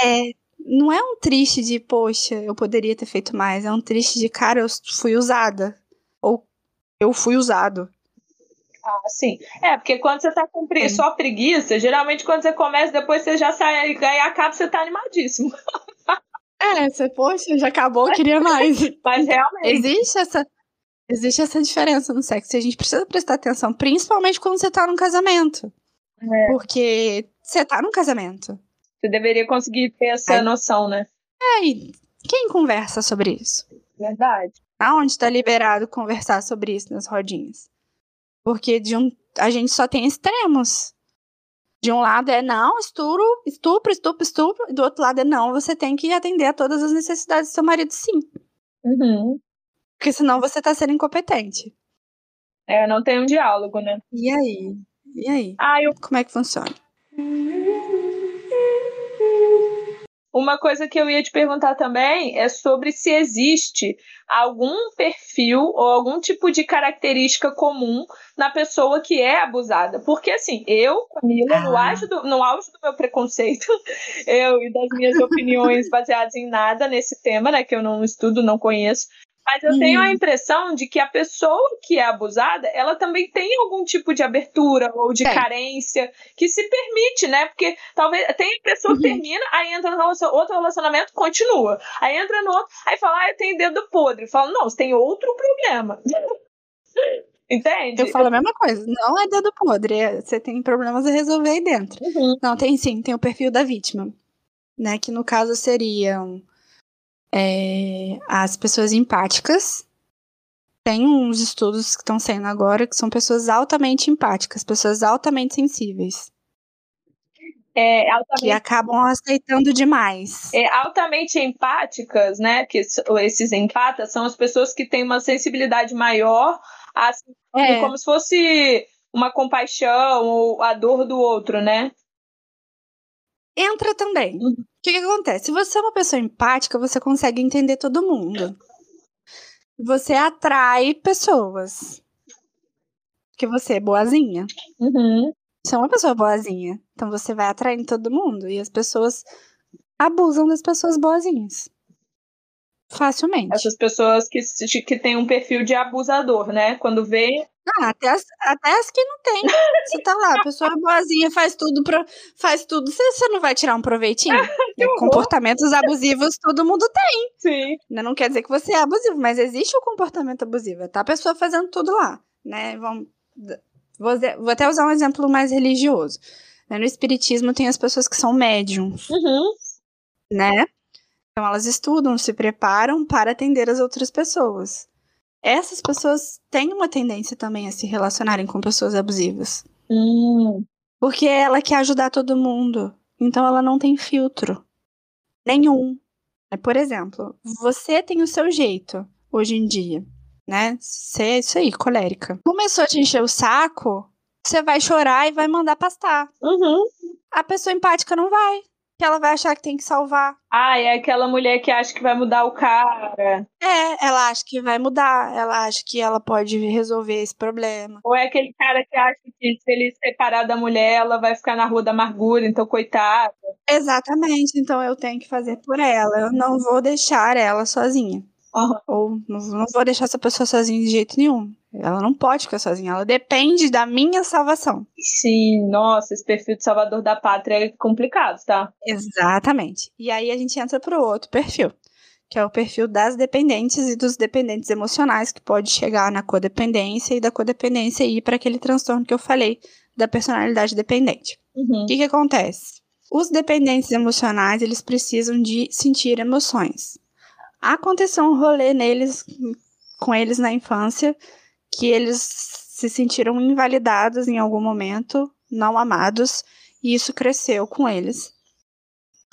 É. Não é um triste de, poxa, eu poderia ter feito mais. É um triste de, cara, eu fui usada. Ou eu fui usado. Ah, sim. É, porque quando você tá com pre... só preguiça, geralmente quando você começa, depois você já sai e acaba, você tá animadíssimo. <laughs> é, você, poxa, já acabou, eu queria mais. <laughs> Mas realmente. Existe essa, Existe essa diferença no sexo e a gente precisa prestar atenção, principalmente quando você tá num casamento. É. Porque você tá num casamento. Você deveria conseguir ter essa Aí, noção, né? É, e quem conversa sobre isso? Verdade. Aonde tá liberado conversar sobre isso nas rodinhas? Porque de um, a gente só tem extremos. De um lado é não, estupro, estupro, estupro, estupro. E do outro lado é não, você tem que atender a todas as necessidades do seu marido, sim. Uhum. Porque senão você tá sendo incompetente. É, não tem um diálogo, né? E aí? E aí? Ah, eu... Como é que funciona? Uma coisa que eu ia te perguntar também é sobre se existe algum perfil ou algum tipo de característica comum na pessoa que é abusada. Porque, assim, eu, Camila, ah. no, auge do, no auge do meu preconceito, <laughs> eu e das minhas opiniões baseadas em nada nesse tema, né, que eu não estudo, não conheço, mas eu tenho a uhum. impressão de que a pessoa que é abusada, ela também tem algum tipo de abertura ou de é. carência que se permite, né? Porque talvez tem a pessoa uhum. que termina, aí entra no outro relacionamento, continua. Aí entra no outro, aí fala, ah, eu tenho dedo podre. Fala, não, você tem outro problema. <laughs> Entende? Eu falo a mesma coisa. Não é dedo podre, é, você tem problemas a resolver aí dentro. Uhum. Não, tem sim, tem o perfil da vítima. Né, que no caso seriam é, as pessoas empáticas. Tem uns estudos que estão saindo agora que são pessoas altamente empáticas, pessoas altamente sensíveis. É, altamente, que acabam aceitando demais. É, altamente empáticas, né? Que esses empatas são as pessoas que têm uma sensibilidade maior, assim, é. como se fosse uma compaixão ou a dor do outro, né? entra também. O que, que acontece? Se você é uma pessoa empática, você consegue entender todo mundo. Você atrai pessoas. Porque você é boazinha. Uhum. Você é uma pessoa boazinha. Então você vai atraindo todo mundo. E as pessoas abusam das pessoas boazinhas. Facilmente. Essas pessoas que, que têm um perfil de abusador, né? Quando vê. Ah, até as, até as que não tem. Você tá lá, a pessoa é boazinha, faz tudo, pra, faz tudo. Você, você não vai tirar um proveitinho? <laughs> É, comportamentos abusivos todo mundo tem. Sim. Não quer dizer que você é abusivo, mas existe o comportamento abusivo. Tá a pessoa fazendo tudo lá, né? Vamos, vou, vou até usar um exemplo mais religioso. Né? No espiritismo tem as pessoas que são médiums. Uhum. Né? Então elas estudam, se preparam para atender as outras pessoas. Essas pessoas têm uma tendência também a se relacionarem com pessoas abusivas. Hum. Porque ela quer ajudar todo mundo. Então ela não tem filtro. Nenhum. É, por exemplo, você tem o seu jeito hoje em dia, né? Você é isso aí, colérica. Começou a te encher o saco, você vai chorar e vai mandar pastar. Uhum. A pessoa empática não vai que ela vai achar que tem que salvar. Ah, é aquela mulher que acha que vai mudar o cara. É, ela acha que vai mudar, ela acha que ela pode resolver esse problema. Ou é aquele cara que acha que se ele separar da mulher, ela vai ficar na rua da amargura, então coitada. Exatamente, então eu tenho que fazer por ela, eu não vou deixar ela sozinha. Uhum. Ou não, não vou deixar essa pessoa sozinha de jeito nenhum. Ela não pode ficar sozinha, ela depende da minha salvação. Sim, nossa, esse perfil de salvador da pátria é complicado, tá? Exatamente. E aí a gente entra pro outro perfil, que é o perfil das dependentes e dos dependentes emocionais, que pode chegar na codependência e da codependência ir para aquele transtorno que eu falei da personalidade dependente. Uhum. O que, que acontece? Os dependentes emocionais, eles precisam de sentir emoções. Aconteceu um rolê neles, com eles na infância, que eles se sentiram invalidados em algum momento, não amados, e isso cresceu com eles.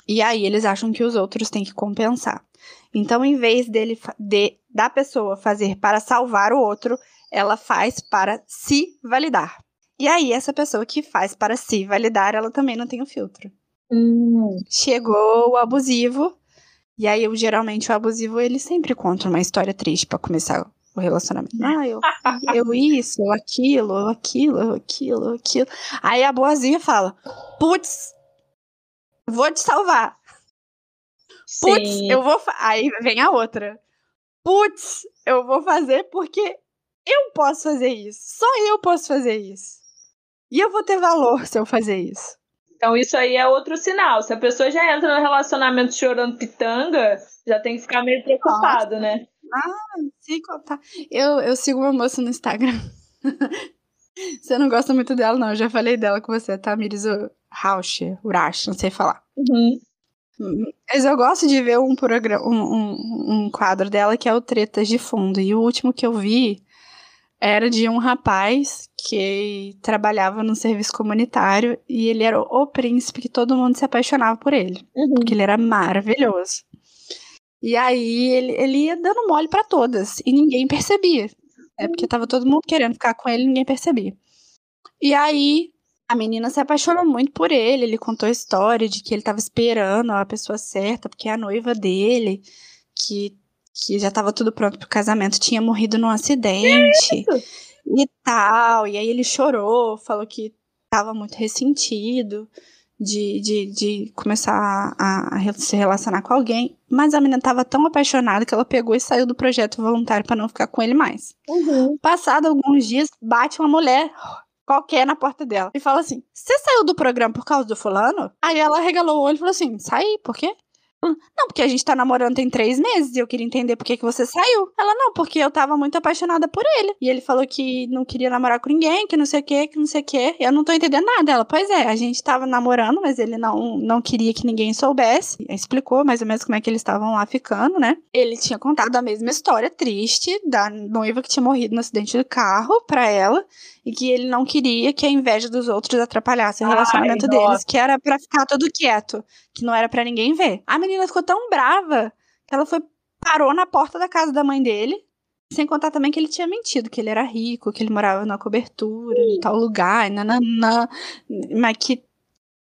E aí eles acham que os outros têm que compensar. Então, em vez dele de, da pessoa fazer para salvar o outro, ela faz para se validar. E aí, essa pessoa que faz para se validar, ela também não tem o filtro. Hum. Chegou o abusivo, e aí, eu, geralmente, o abusivo, ele sempre conta uma história triste para começar o relacionamento. Ah, eu, eu isso, eu aquilo, eu aquilo, eu aquilo, eu aquilo. Aí a boazinha fala: Putz, vou te salvar. Putz, eu vou. Aí vem a outra. Putz, eu vou fazer porque eu posso fazer isso. Só eu posso fazer isso. E eu vou ter valor se eu fazer isso. Então isso aí é outro sinal. Se a pessoa já entra no relacionamento chorando pitanga, já tem que ficar meio preocupado, Nossa. né? Ah, se contar. Eu, eu sigo uma moça no Instagram. <laughs> você não gosta muito dela, não. Eu já falei dela com você, tá? Miris Rausch, Urash, não sei falar. Uhum. Mas eu gosto de ver um, programa, um, um, um quadro dela que é o Tretas de Fundo. E o último que eu vi era de um rapaz que trabalhava no serviço comunitário e ele era o príncipe que todo mundo se apaixonava por ele. Uhum. Porque ele era maravilhoso. E aí ele, ele ia dando mole para todas e ninguém percebia. É porque tava todo mundo querendo ficar com ele e ninguém percebia. E aí a menina se apaixonou muito por ele. Ele contou a história de que ele tava esperando a pessoa certa, porque a noiva dele, que, que já tava tudo pronto pro casamento, tinha morrido num acidente e tal. E aí ele chorou, falou que tava muito ressentido de, de, de começar a, a, se relacionar com alguém, mas a menina tava tão apaixonada que ela pegou e saiu do projeto voluntário para não ficar com ele mais. Uhum. Passado alguns dias, bate uma mulher qualquer na porta dela e fala assim: Você saiu do programa por causa do fulano? Aí ela regalou o olho e falou assim: Saí, por quê? Não, porque a gente tá namorando tem três meses e eu queria entender por que, que você saiu. Ela, não, porque eu tava muito apaixonada por ele. E ele falou que não queria namorar com ninguém, que não sei o que, que não sei o que. Eu não tô entendendo nada. Ela, pois é, a gente tava namorando, mas ele não, não queria que ninguém soubesse. Explicou mais ou menos como é que eles estavam lá ficando, né? Ele tinha contado a mesma história triste da noiva que tinha morrido no acidente do carro pra ela e que ele não queria que a inveja dos outros atrapalhasse o relacionamento Ai, deles, nossa. que era pra ficar tudo quieto, que não era pra ninguém ver. A menina ficou tão brava que ela foi parou na porta da casa da mãe dele, sem contar também que ele tinha mentido, que ele era rico, que ele morava na cobertura, em tal lugar, e nananã, mas que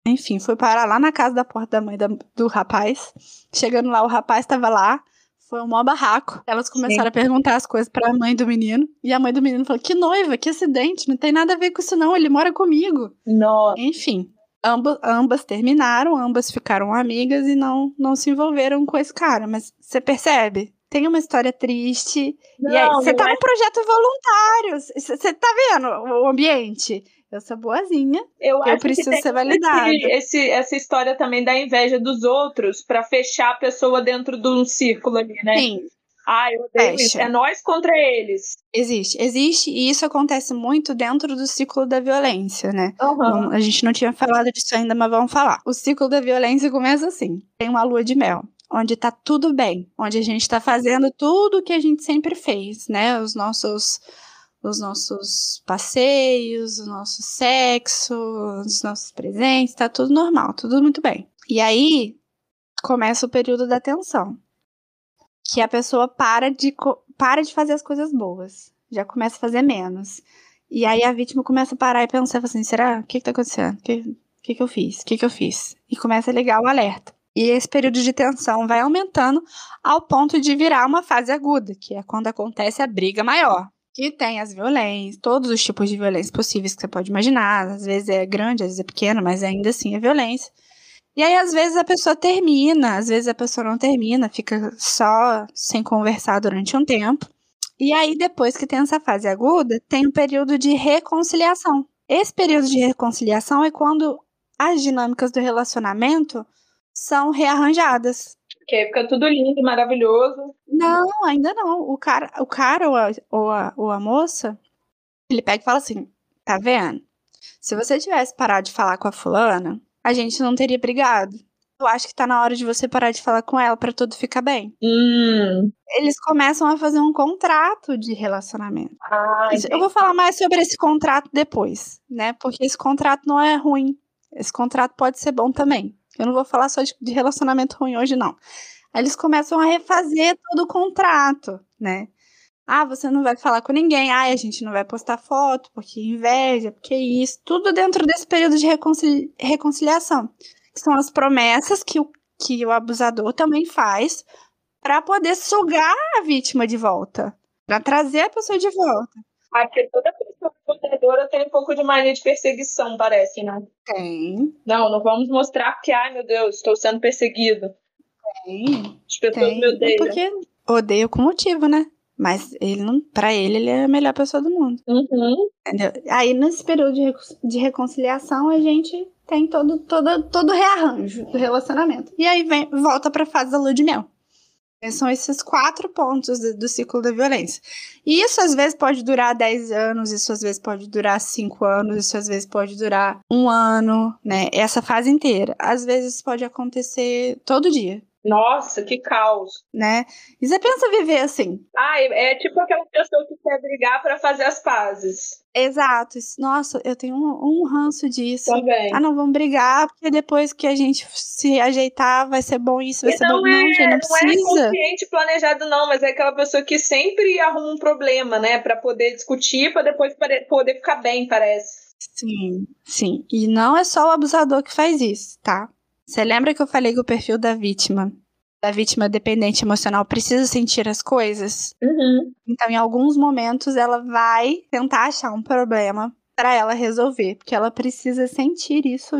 enfim, foi parar lá na casa da porta da mãe da- do rapaz. Chegando lá, o rapaz estava lá. Foi um maior barraco. Elas começaram a perguntar as coisas pra mãe do menino. E a mãe do menino falou: Que noiva, que acidente, não tem nada a ver com isso, não. Ele mora comigo. Nossa. Enfim, amba, ambas terminaram, ambas ficaram amigas e não, não se envolveram com esse cara. Mas você percebe? Tem uma história triste. e aí, Não, você tá não é- num projeto voluntário. Você tá vendo o ambiente? Eu sou boazinha. Eu, acho preciso que tem ser validada. Esse, esse- essa história também da inveja dos outros pra fechar a pessoa dentro de um círculo ali, né? Sim, Ah, eu odeio Fecha. isso. É nós contra eles. existe. Existe, e isso acontece muito dentro do ciclo da violência, né? Vamos- A gente não tinha falado disso ainda, mas vamos falar. O ciclo da violência começa assim: tem uma lua de mel. Onde tá tudo bem, onde a gente tá fazendo tudo o que a gente sempre fez, né? Os nossos os nossos passeios, o nosso sexo, os nossos presentes, tá tudo normal, tudo muito bem. E aí começa o período da tensão. Que a pessoa para de, para de fazer as coisas boas. Já começa a fazer menos. E aí a vítima começa a parar e pensar assim: será? O que, que tá acontecendo? O que, que, que eu fiz? O que, que eu fiz? E começa a ligar o alerta. E esse período de tensão vai aumentando ao ponto de virar uma fase aguda, que é quando acontece a briga maior. Que tem as violências, todos os tipos de violência possíveis que você pode imaginar. Às vezes é grande, às vezes é pequena, mas ainda assim é violência. E aí, às vezes, a pessoa termina, às vezes a pessoa não termina, fica só sem conversar durante um tempo. E aí, depois que tem essa fase aguda, tem um período de reconciliação. Esse período de reconciliação é quando as dinâmicas do relacionamento são rearranjadas. Que aí fica tudo lindo, maravilhoso. Não, ainda não. O cara, o cara ou, a, ou, a, ou a moça, ele pega e fala assim: tá vendo? Se você tivesse parado de falar com a fulana, a gente não teria brigado. Eu acho que tá na hora de você parar de falar com ela para tudo ficar bem. Hum. Eles começam a fazer um contrato de relacionamento. Ah, eu vou falar mais sobre esse contrato depois, né? Porque esse contrato não é ruim. Esse contrato pode ser bom também. Eu não vou falar só de, de relacionamento ruim hoje, não. Aí eles começam a refazer todo o contrato, né? Ah, você não vai falar com ninguém. Ah, a gente não vai postar foto, porque inveja, porque isso. Tudo dentro desse período de reconcili reconciliação. Que são as promessas que o, que o abusador também faz para poder sugar a vítima de volta. para trazer a pessoa de volta. Porque toda pessoa protegedora tem um pouco de mania de perseguição, parece, né? Tem. Não, não vamos mostrar porque, ai meu Deus, estou sendo perseguido. Tem. As pessoas Tem. me odeiam. Porque odeio com motivo, né? Mas ele não, para ele, ele é a melhor pessoa do mundo. Uhum. Entendeu? Aí, nesse período de, de reconciliação, a gente tem todo, todo, todo o rearranjo do relacionamento. E aí vem, volta pra fase da lua de mel. São esses quatro pontos do, ciclo da violência. E isso às vezes pode durar 10 anos, isso às vezes pode durar 5 anos, isso às vezes pode durar um ano, né? Essa fase inteira. Às vezes pode acontecer todo dia, Nossa, que caos. né? E você pensa viver assim, Ah, é é tipo aquela pessoa que quer brigar pra fazer as pazes. Exato. Nossa, eu tenho um, um ranço disso. Também. Ah, não, vamos brigar, porque depois que a gente se ajeitar, vai ser bom isso, vai E ser não bom. é, Não, gente, não não é precisa. consciente planejado, não, mas é aquela pessoa que sempre arruma um problema, né? Pra poder discutir, pra depois poder ficar bem, parece. Sim, sim. E não é só o abusador que faz isso, tá? Você lembra que eu falei que o perfil da vítima, da vítima dependente emocional, precisa sentir as coisas? Uhum. Então, em alguns momentos, ela vai tentar achar um problema para ela resolver, porque ela precisa sentir isso,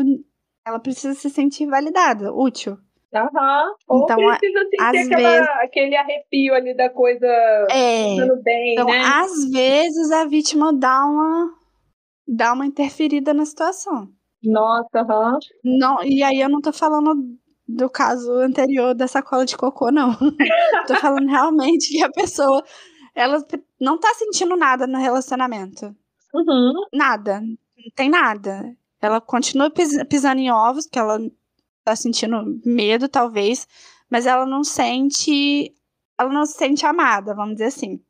ela precisa se sentir validada, útil. Aham. Ou Então, precisa sentir aquela- vezes- aquele arrepio ali da coisa É. dando bem, Então, né? às vezes a vítima dá uma dá uma interferida na situação. Nossa, aham. Não, e aí eu não tô falando do caso anterior da sacola de cocô, não. <laughs> tô falando realmente que a pessoa ela não tá sentindo nada no relacionamento. Uhum. Nada. Não tem nada. Ela continua pis- pisando em ovos, que ela tá sentindo medo, talvez, mas ela não sente. Ela não se sente amada, vamos dizer assim.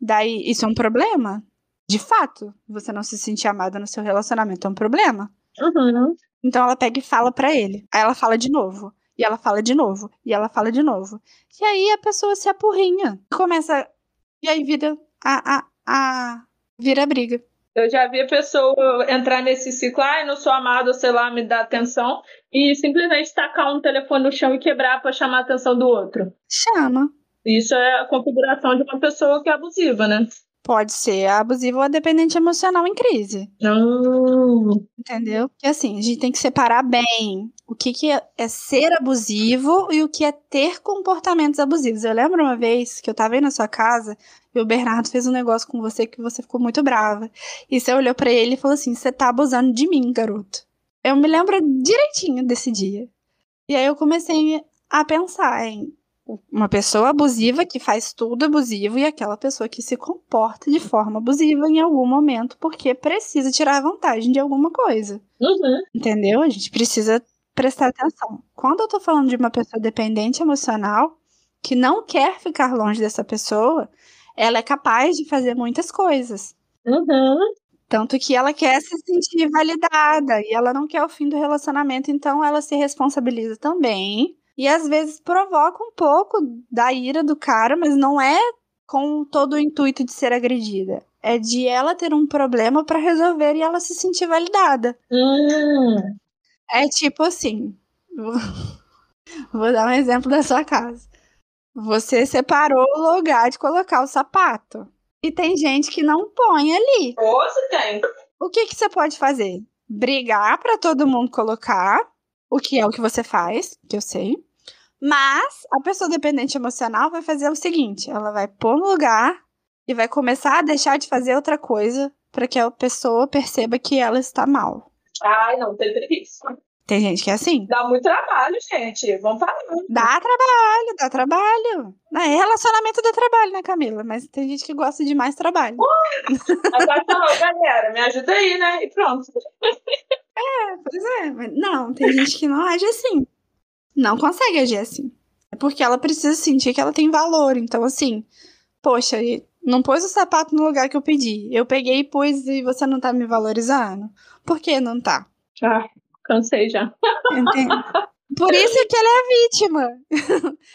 Daí, isso é um problema? De fato, você não se sentir amada no seu relacionamento é um problema. Uhum. Então ela pega e fala pra ele. Aí ela fala de novo. E ela fala de novo. E ela fala de novo. E aí a pessoa se apurrinha. Começa. E aí vira a. a, a vira briga. Eu já vi a pessoa entrar nesse ciclo, ai, não sou amado, sei lá, me dá atenção, e simplesmente tacar um telefone no chão e quebrar pra chamar a atenção do outro. Chama. Isso é a configuração de uma pessoa que é abusiva, né? Pode ser abusivo ou dependente emocional em crise. Não. Entendeu? Porque assim, a gente tem que separar bem o que, que é, é ser abusivo e o que é ter comportamentos abusivos. Eu lembro uma vez que eu tava aí na sua casa e o Bernardo fez um negócio com você que você ficou muito brava. E você olhou pra ele e falou assim: Você tá abusando de mim, garoto. Eu me lembro direitinho desse dia. E aí eu comecei a pensar em uma pessoa abusiva que faz tudo abusivo e aquela pessoa que se comporta de forma abusiva em algum momento porque precisa tirar vantagem de alguma coisa. Uhum. Entendeu? A gente precisa prestar atenção. Quando eu tô falando de uma pessoa dependente emocional que não quer ficar longe dessa pessoa, ela é capaz de fazer muitas coisas. Uhum. Tanto que ela quer se sentir validada e ela não quer o fim do relacionamento, então ela se responsabiliza também. E às vezes provoca um pouco da ira do cara, mas não é com todo o intuito de ser agredida. É de ela ter um problema para resolver e ela se sentir validada. Hum. É tipo assim. <laughs> Vou dar um exemplo da sua casa. Você separou o lugar de colocar o sapato. E tem gente que não põe ali. Se tem. O que, que você pode fazer? Brigar para todo mundo colocar, o que é o que você faz, que eu sei. Mas a pessoa dependente emocional vai fazer o seguinte: ela vai pôr no lugar e vai começar a deixar de fazer outra coisa para que a pessoa perceba que ela está mal. Ai, não, tem preguiça. Tem gente que é assim. Dá muito trabalho, gente. Vamos falar. Dá trabalho, dá trabalho. É relacionamento dá trabalho, né, Camila? Mas tem gente que gosta de mais trabalho. Agora falou, galera, me ajuda aí, né? E pronto. É, pois é. Mas não, tem gente que não age assim. Não consegue agir assim. É porque ela precisa sentir que ela tem valor. Então, assim, poxa, não pôs o sapato no lugar que eu pedi. Eu peguei e pus e você não tá me valorizando. Por que não tá? Ah, cansei já. Entende? Por isso que ela é a vítima.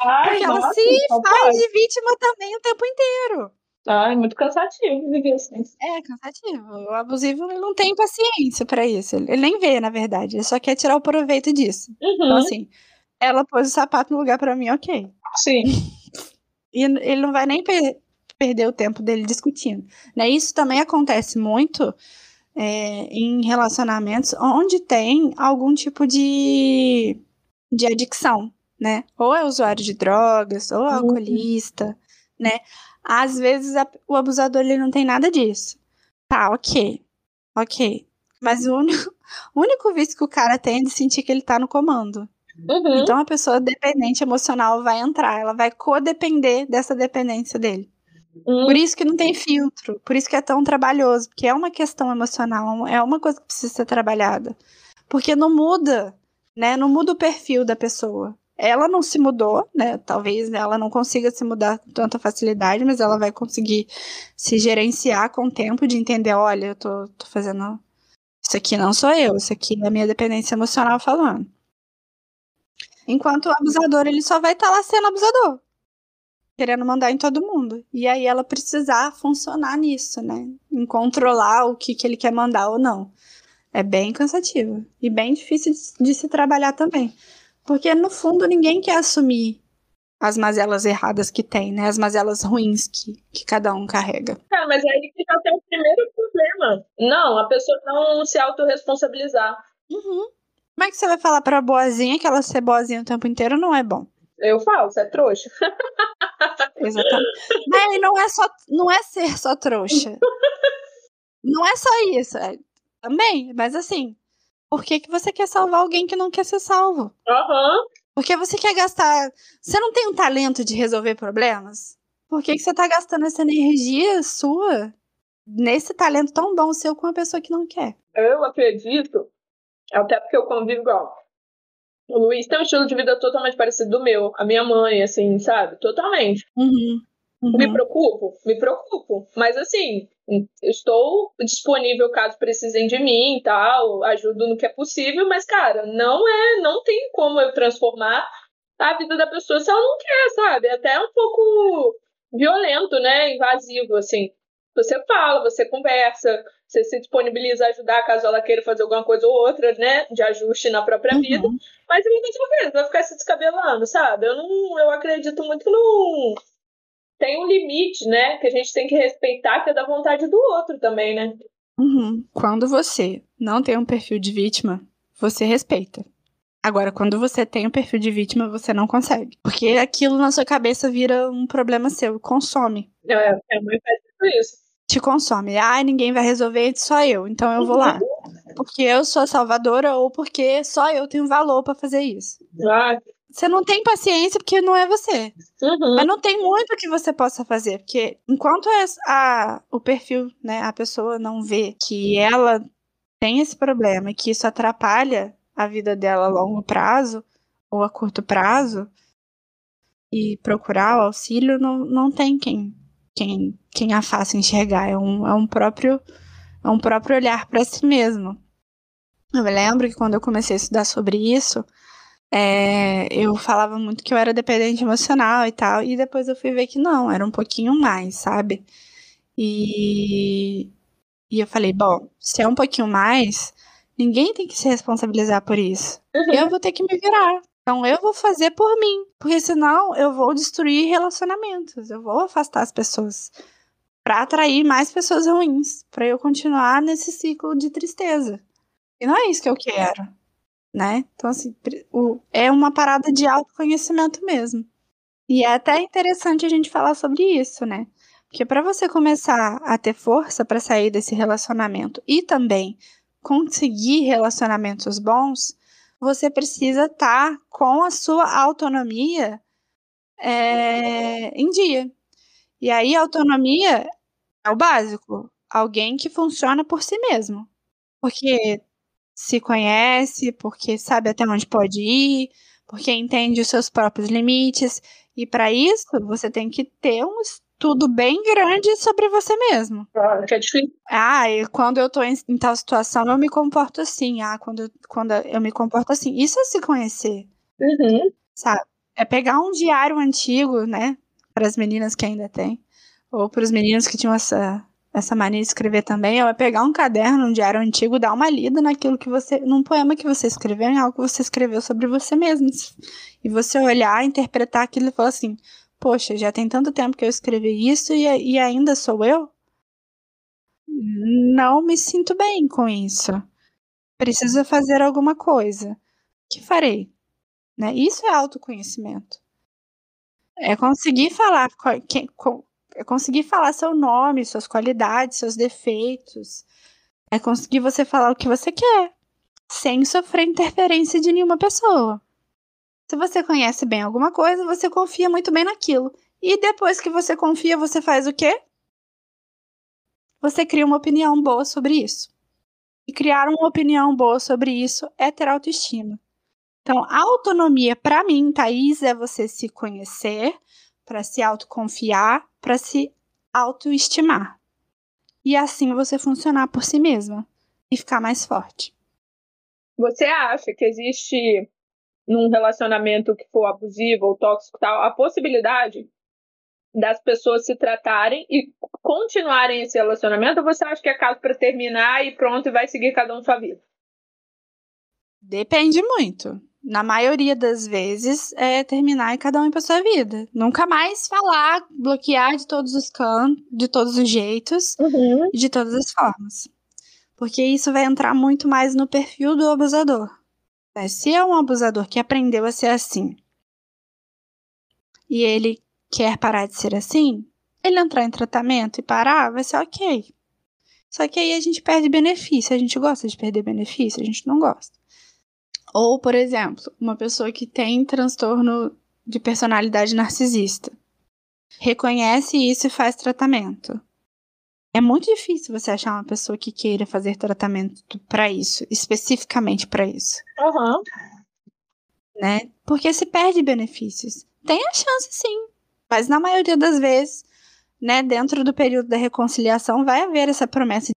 Ai, Porque ela nossa, se então faz pode. de vítima também o tempo inteiro. Ai, muito cansativo viver assim. É cansativo. O abusivo ele não tem paciência pra isso. Ele nem vê, na verdade. Ele só quer tirar o proveito disso. Então, Uhum, assim, ela pôs o sapato no lugar pra mim, ok. sim. <laughs> E ele não vai nem per- perder o tempo dele discutindo. Né? Isso também acontece muito é, em relacionamentos onde tem algum tipo de, de adicção, né? Ou é usuário de drogas, ou é Uhum. alcoolista, né? Às vezes a- o abusador ele não tem nada disso. Tá, ok. Ok. Mas o único, <laughs> o único vício que o cara tem é de sentir que ele tá no comando. Uhum. Então a pessoa dependente emocional vai entrar, ela vai codepender dessa dependência dele. Hum, Por isso que não tem filtro, por isso que é tão trabalhoso, porque é uma questão emocional, é uma coisa que precisa ser trabalhada. Porque não muda, né? Não muda o perfil da pessoa. Ela não se mudou, né? Talvez ela não consiga se mudar com tanta facilidade, mas ela vai conseguir se gerenciar com o tempo de entender, olha, eu tô, tô fazendo. Isso aqui não sou eu, isso aqui é a minha dependência emocional falando. Enquanto o abusador, ele só vai estar lá sendo abusador. Querendo mandar em todo mundo. E aí ela precisar funcionar nisso, né? Em controlar o que, que ele quer mandar ou não. É bem cansativo. E bem difícil de, de se trabalhar também. Porque, no fundo, ninguém quer assumir as mazelas erradas que tem, né? As mazelas ruins que, que cada um carrega. Cara, mas aí que já tem o primeiro problema. Não, a pessoa não se autorresponsabilizar. Uhum. Como é que você vai falar pra boazinha que ela ser boazinha o tempo inteiro não é bom? Eu falo, você é trouxa. Exatamente. Mas não é só, não é ser só trouxa. Não é só isso. é- também, mas assim, por que, que você quer salvar alguém que não quer ser salvo? Aham. Porque você quer gastar. Você não tem um talento de resolver problemas? Por que, que você tá gastando essa energia sua nesse talento tão bom seu com uma pessoa que não quer? Eu acredito, até porque eu convivo igual. O Luiz tem um estilo de vida totalmente parecido do meu. A minha mãe, assim, sabe? Totalmente. Uhum. Me Uhum. preocupo? Me preocupo. Mas assim, estou disponível caso precisem de mim e tal, ajudo no que é possível, mas, cara, não é, não tem como eu transformar a vida da pessoa se ela não quer, sabe? É até um pouco violento, né? Invasivo, assim. Você fala, você conversa, você se disponibiliza a ajudar caso ela queira fazer alguma coisa ou outra, né? De ajuste na própria vida. Uhum. Mas eu mesma vez, vai ficar se descabelando, sabe? Eu não, eu acredito muito no tem um limite, né? Que a gente tem que respeitar, que é da vontade do outro também, né? Uhum. Quando você não tem um perfil de vítima, você respeita. Agora, quando você tem um perfil de vítima, você não consegue. Porque aquilo na sua cabeça vira um problema seu, consome. É, a mãe faz tudo isso. Te consome. Ah, ninguém vai resolver, só eu, então eu vou lá. <laughs> Porque eu sou a salvadora ou porque só eu tenho valor pra fazer isso. Ah, Você não tem paciência porque não é você. uhum. Mas não tem muito que você possa fazer, porque enquanto a, o perfil, né, a pessoa não vê que ela tem esse problema e que isso atrapalha a vida dela a longo prazo ou a curto prazo e procurar o auxílio, não, não tem quem quem, quem a faça enxergar, é um, é um próprio é um próprio olhar para si mesmo. Eu me lembro que quando eu comecei a estudar sobre isso, é, eu falava muito que eu era dependente emocional e tal, e depois eu fui ver que não, era um pouquinho mais, sabe? E, e eu falei, bom, se é um pouquinho mais, ninguém tem que se responsabilizar por isso. Uhum. Eu vou ter que me virar. Então eu vou fazer por mim, porque senão eu vou destruir relacionamentos, eu vou afastar as pessoas para atrair mais pessoas ruins, para eu continuar nesse ciclo de tristeza. E não é isso que eu quero, né? Então assim, é uma parada de autoconhecimento mesmo. E é até interessante a gente falar sobre isso, né? Porque para você começar a ter força para sair desse relacionamento e também conseguir relacionamentos bons, você precisa estar tá com a sua autonomia é, em dia. E aí, autonomia é o básico. Alguém que funciona por si mesmo. Porque se conhece, porque sabe até onde pode ir, porque entende os seus próprios limites. E para isso, você tem que ter um estudo bem grande sobre você mesmo. Ah, que é difícil. Ah, e quando eu tô em, em, tal situação, eu me comporto assim. Ah, quando, eu, quando eu me comporto assim. Isso é se conhecer. Uhum. Sabe? É pegar um diário antigo, né? Para as meninas que ainda têm. Ou para os meninos que tinham essa, essa mania de escrever também. Ou é pegar um caderno, um diário antigo, dar uma lida naquilo que você. num poema que você escreveu, em algo que você escreveu sobre você mesmo. E você olhar, interpretar aquilo e falar assim poxa, já tem tanto tempo que eu escrevi isso e, e ainda sou eu? Não me sinto bem com isso. Preciso fazer alguma coisa. que farei? Né? Isso é autoconhecimento. É conseguir falar, é conseguir falar seu nome, suas qualidades, seus defeitos. É conseguir você falar o que você quer, sem sofrer interferência de nenhuma pessoa. Se você conhece bem alguma coisa, você confia muito bem naquilo. E depois que você confia, você faz o quê? Você cria uma opinião boa sobre isso. E criar uma opinião boa sobre isso é ter autoestima. Então, a autonomia, para mim, Thaís, é você se conhecer, para se autoconfiar, para se autoestimar. E assim você funcionar por si mesma e ficar mais forte. Você acha que existe num relacionamento que for abusivo ou tóxico tal, a possibilidade das pessoas se tratarem e continuarem esse relacionamento, ou você acha que é caso para terminar e pronto e vai seguir cada um sua vida? Depende muito. Na maioria das vezes é terminar e cada um ir para sua vida. Nunca mais falar, bloquear de todos os cantos, de todos os jeitos uhum. e de todas as formas. Porque isso vai entrar muito mais no perfil do abusador. Se é um abusador que aprendeu a ser assim e ele quer parar de ser assim, ele entrar em tratamento e parar, vai ser ok. Só que aí a gente perde benefício. A gente gosta de perder benefício? A gente não gosta. Ou, por exemplo, uma pessoa que tem transtorno de personalidade narcisista reconhece isso e faz tratamento. É muito difícil você achar uma pessoa que queira fazer tratamento para isso, especificamente para isso. Uhum. Né? Porque se perde benefícios. Tem a chance, sim. Mas na maioria das vezes, né, dentro do período da reconciliação, vai haver essa promessa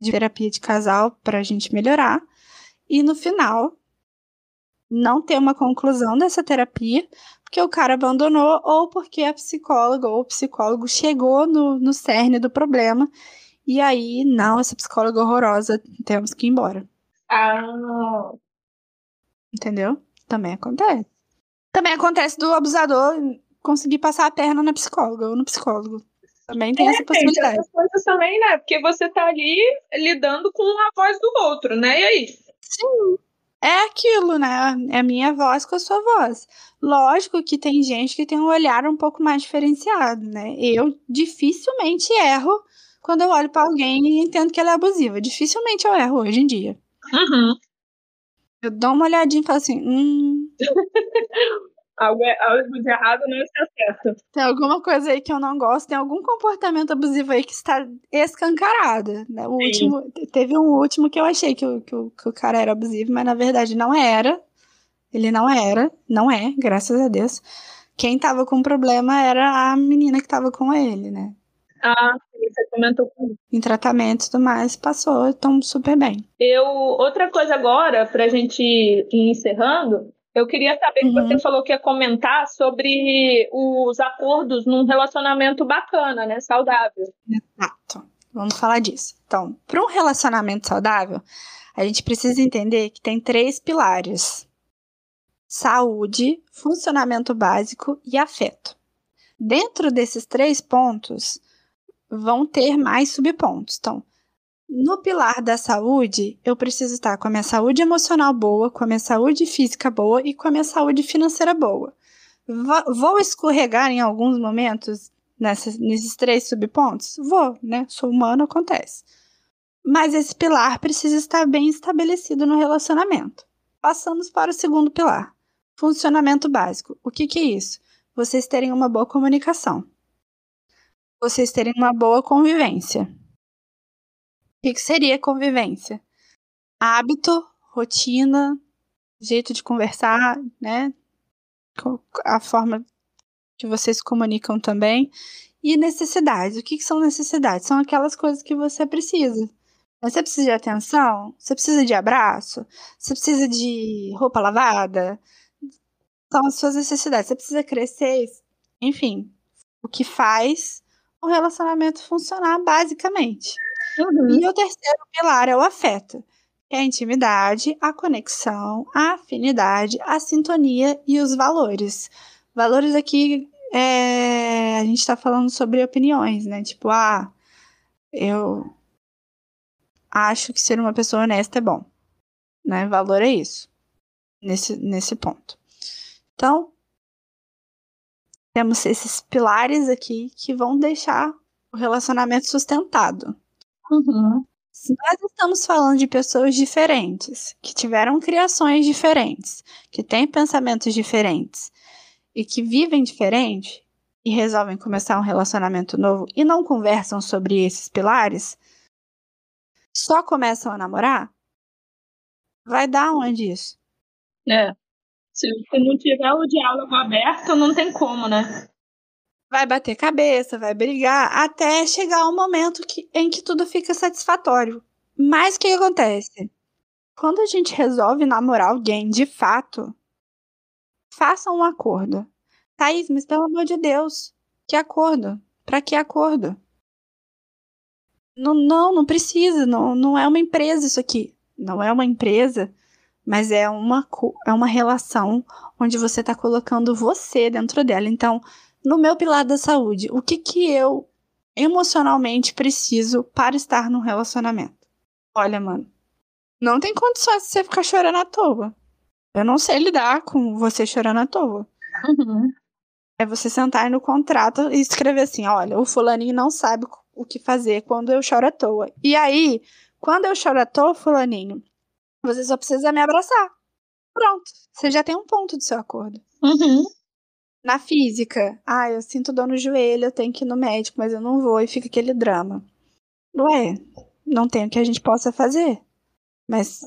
de terapia de casal para a gente melhorar. E no final, não ter uma conclusão dessa terapia, porque o cara abandonou ou porque a psicóloga ou o psicólogo chegou no, no cerne do problema e aí, não, essa psicóloga horrorosa, temos que ir embora. Ah. Entendeu? Também acontece. Também acontece do abusador conseguir passar a perna na psicóloga ou no psicólogo. Também tem é, essa possibilidade. Tem coisas também, né? Porque você tá ali lidando com a voz do outro, né? E aí? Sim é aquilo, né? É a minha voz com a sua voz. Lógico que tem gente que tem um olhar um pouco mais diferenciado, né? Eu dificilmente erro quando eu olho para alguém e entendo que ela é abusiva. Dificilmente eu erro hoje em dia. Uhum. Eu dou uma olhadinha e falo assim, hum. <laughs> algo, é, algo de errado não está certo. Tem alguma coisa aí que eu não gosto, tem algum comportamento abusivo aí que está escancarado. Né? O último, teve um último que eu achei que o, que, o, que o cara era abusivo, mas na verdade não era. Ele não era, não é, graças a Deus. Quem tava com problema era a menina que tava com ele, né? Ah, você comentou comigo. Em tratamento e tudo mais, passou, estão super bem. Eu, outra coisa agora, pra gente ir encerrando, eu queria saber uhum. que você falou que ia comentar sobre os acordos num relacionamento bacana, né? Saudável. Exato. Vamos falar disso. Então, para um relacionamento saudável, a gente precisa entender que tem três pilares: saúde, funcionamento básico e afeto. Dentro desses três pontos, vão ter mais subpontos. Então, no pilar da saúde, eu preciso estar com a minha saúde emocional boa, com a minha saúde física boa e com a minha saúde financeira boa. Vou escorregar em alguns momentos nessas, nesses três subpontos? Vou, né? Sou humano, acontece. Mas esse pilar precisa estar bem estabelecido no relacionamento. Passamos para o segundo pilar: funcionamento básico. O que, que é isso? Vocês terem uma boa comunicação vocês terem uma boa convivência. O que, seria convivência? Hábito, rotina, jeito de conversar, né? A forma que vocês se comunicam também. E necessidades. O que são necessidades? São aquelas coisas que você precisa. Você precisa de atenção? Você precisa de abraço? Você precisa de roupa lavada? São as suas necessidades. Você precisa crescer? Enfim, o que faz o relacionamento funcionar basicamente. Uhum. E o terceiro pilar é o afeto, que é a intimidade, a conexão, a afinidade, a sintonia e os valores. Valores aqui, é, a gente está falando sobre opiniões, né? Tipo, ah, eu acho que ser uma pessoa honesta é bom. Né? Valor é isso, nesse, nesse ponto. Então, temos esses pilares aqui que vão deixar o relacionamento sustentado. Uhum. Se nós estamos falando de pessoas diferentes, que tiveram criações diferentes, que têm pensamentos diferentes e que vivem diferente e resolvem começar um relacionamento novo e não conversam sobre esses pilares, só começam a namorar, vai dar onde isso? É. Se não tiver o diálogo aberto, não tem como, né? Vai bater cabeça, vai brigar, até chegar um momento que, em que tudo fica satisfatório. Mas o que acontece? Quando a gente resolve namorar alguém de fato, faça um acordo. Thaís, mas pelo amor de Deus, que acordo? Pra que acordo? Não, não, não precisa, não, não é uma empresa isso aqui. Não é uma empresa mas é uma, é uma relação onde você está colocando você dentro dela. Então, no meu pilar da saúde, o que, que eu emocionalmente preciso para estar num relacionamento? Olha, mano, não tem condições de você ficar chorando à toa. Eu não sei lidar com você chorando à toa. Uhum. É você sentar no contrato e escrever assim: olha, o fulaninho não sabe o que fazer quando eu choro à toa. E aí, quando eu choro à toa, fulaninho, você só precisa me abraçar. Pronto. Você já tem um ponto do seu acordo. Uhum. Na física, ah, eu sinto dor no joelho, eu tenho que ir no médico, mas eu não vou e fica aquele drama. Ué, não tem o que a gente possa fazer. Mas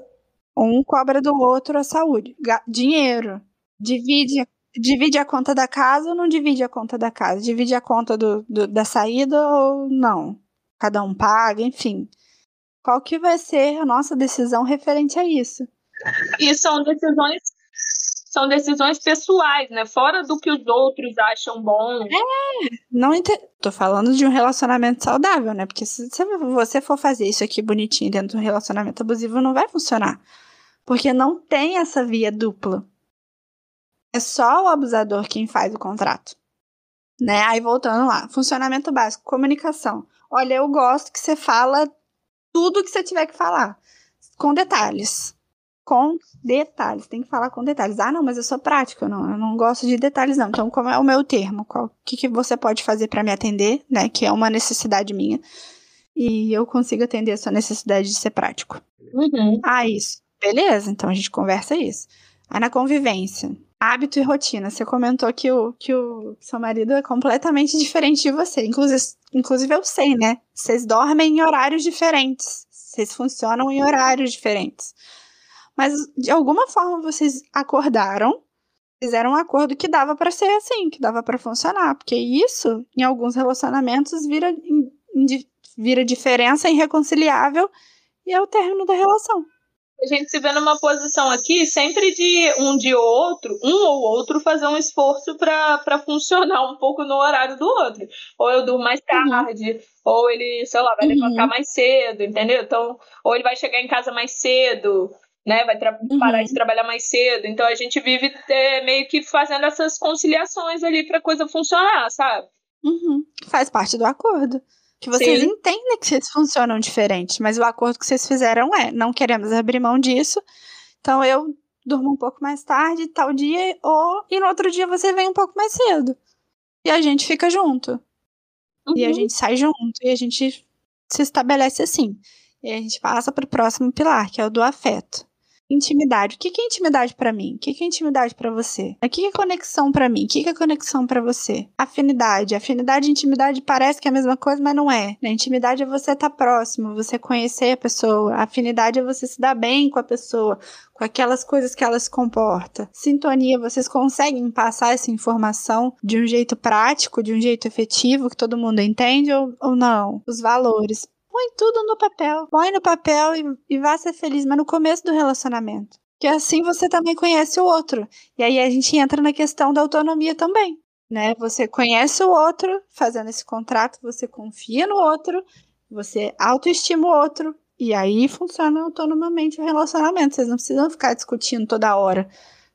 um cobra do outro a saúde. dinheiro. Divide, divide a conta da casa ou não divide a conta da casa? Divide a conta do, do da saída ou não? Cada um paga, enfim qual que vai ser a nossa decisão referente a isso. E são decisões são decisões pessoais, né? Fora do que os outros acham bom. É, não ent... tô falando de um relacionamento saudável, né? Porque se você for fazer isso aqui bonitinho dentro de um relacionamento abusivo, não vai funcionar. Porque não tem essa via dupla. É só o abusador quem faz o contrato. Né? Aí voltando lá, funcionamento básico, comunicação. Olha, eu gosto que você fala tudo que você tiver que falar. Com detalhes. Com detalhes. Tem que falar com detalhes. Ah, não, mas eu sou prática, eu não, eu não gosto de detalhes, não. Então, como é o meu termo? O que, que você pode fazer para me atender, né? Que é uma necessidade minha. E eu consigo atender a sua necessidade de ser prático. Uhum. Ah, isso. Beleza, então a gente conversa isso. Aí na convivência. Hábito e rotina. Você comentou que o, que o seu marido é completamente diferente de você. Inclusive, inclusive eu sei, né? Vocês dormem em horários diferentes. Vocês funcionam em horários diferentes. Mas de alguma forma vocês acordaram, fizeram um acordo que dava para ser assim, que dava para funcionar, porque isso, em alguns relacionamentos, vira, vira diferença irreconciliável e é o término da relação. A gente se vê numa posição aqui sempre de um de outro, um ou outro fazer um esforço para funcionar um pouco no horário do outro. Ou eu durmo mais uhum. tarde, uhum. ou ele, sei lá, vai uhum. levantar mais cedo, entendeu? Então, ou ele vai chegar em casa mais cedo, né? Vai uhum. parar de trabalhar mais cedo. Então a gente vive é, meio que fazendo essas conciliações ali para coisa funcionar, sabe? Uhum. Faz parte do acordo. Que vocês Sim. entendem que vocês funcionam diferente, mas o acordo que vocês fizeram é: não queremos abrir mão disso. Então eu durmo um pouco mais tarde, tal dia, ou e no outro dia você vem um pouco mais cedo. E a gente fica junto. Uhum. E a uhum. gente sai junto. E a gente se estabelece assim. E a gente passa para o próximo pilar, que é o do afeto. Intimidade. O que é intimidade para mim? O que é intimidade para você? O que é conexão para mim? O que é conexão para você? Afinidade. Afinidade e intimidade parece que é a mesma coisa, mas não é. A intimidade é você estar tá próximo, você conhecer a pessoa. A afinidade é você se dar bem com a pessoa, com aquelas coisas que ela se comporta. Sintonia, vocês conseguem passar essa informação de um jeito prático, de um jeito efetivo, que todo mundo entende ou, ou não? Os valores põe tudo no papel. Põe no papel e, e vá ser feliz, mas no começo do relacionamento. Que assim você também conhece o outro. E aí a gente entra na questão da autonomia também. Né? Você conhece o outro, fazendo esse contrato, você confia no outro, você autoestima o outro, e aí funciona autonomamente o relacionamento. Vocês não precisam ficar discutindo toda hora.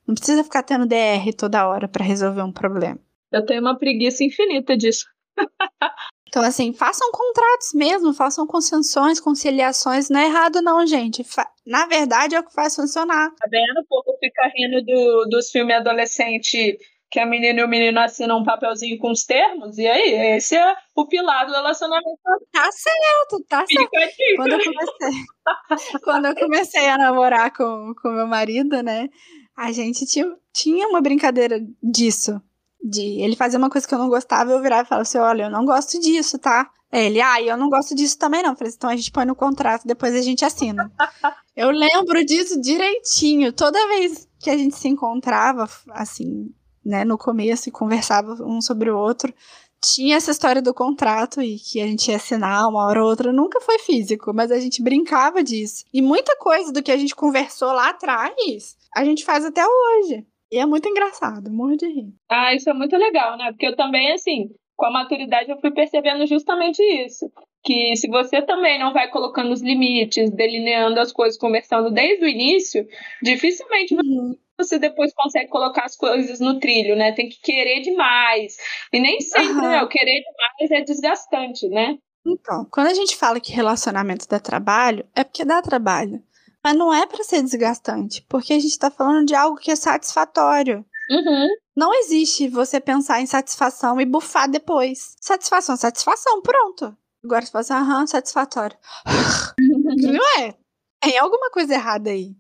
Não precisa ficar tendo DR toda hora para resolver um problema. Eu tenho uma preguiça infinita disso. <laughs> Então, assim, façam contratos mesmo, façam concessões, conciliações. Não é errado, não, gente. Fa Na verdade, é o que faz funcionar. Tá vendo? O povo fica rindo do, dos filmes adolescente que a menina e o menino assinam um papelzinho com os termos. E aí, esse é o pilar do relacionamento. Tá certo, tá certo. Quando eu comecei, <laughs> quando eu comecei a namorar com o meu marido, né? A gente tinha, tinha uma brincadeira disso de ele fazer uma coisa que eu não gostava, eu virar e falar assim: olha, eu não gosto disso, tá? Ele, ah, eu não gosto disso também não. Eu falei, então a gente põe no contrato, depois a gente assina. <laughs> eu lembro disso direitinho. Toda vez que a gente se encontrava, assim, né, no começo e conversava um sobre o outro, tinha essa história do contrato e que a gente ia assinar uma hora ou outra. Nunca foi físico, mas a gente brincava disso. E muita coisa do que a gente conversou lá atrás, a gente faz até hoje. E é muito engraçado, morro de rir. Ah, isso é muito legal, né? Porque eu também, assim, com a maturidade eu fui percebendo justamente isso. Que se você também não vai colocando os limites, delineando as coisas, conversando desde o início, dificilmente uhum. você depois consegue colocar as coisas no trilho, né? Tem que querer demais. E nem sempre, uhum. né? O querer demais é desgastante, né? Então, quando a gente fala que relacionamento dá trabalho, é porque dá trabalho. Mas não é para ser desgastante, porque a gente está falando de algo que é satisfatório. Uhum. Não existe você pensar em satisfação e bufar depois. Satisfação, satisfação, pronto. Agora você fala assim, aham, satisfatório. <laughs> não é. Tem alguma coisa errada aí.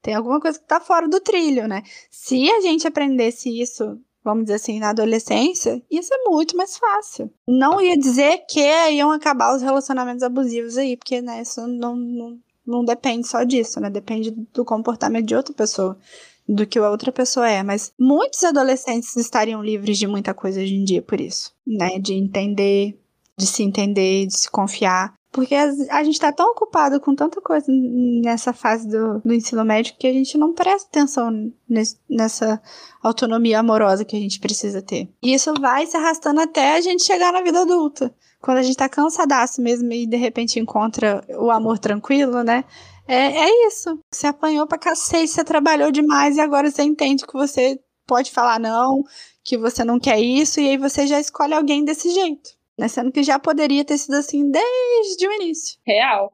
Tem alguma coisa que tá fora do trilho, né? Se a gente aprendesse isso, vamos dizer assim, na adolescência, ia ser muito mais fácil. Não ia dizer que iam acabar os relacionamentos abusivos aí, porque, né, isso não, não, não depende só disso, né? Depende do comportamento de outra pessoa, do que a outra pessoa é. Mas muitos adolescentes estariam livres de muita coisa hoje em dia por isso, né? De entender, de se entender, de se confiar. Porque a, gente está tão ocupado com tanta coisa nessa fase do, do ensino médio que a gente não presta atenção nesse, nessa autonomia amorosa que a gente precisa ter. E isso vai se arrastando até a gente chegar na vida adulta quando a gente tá cansadaço mesmo e de repente encontra o amor tranquilo, né? É, é isso. Você apanhou pra cacete, você trabalhou demais e agora você entende que você pode falar não, que você não quer isso, e aí você já escolhe alguém desse jeito. Né? Sendo que já poderia ter sido assim desde o início. Real.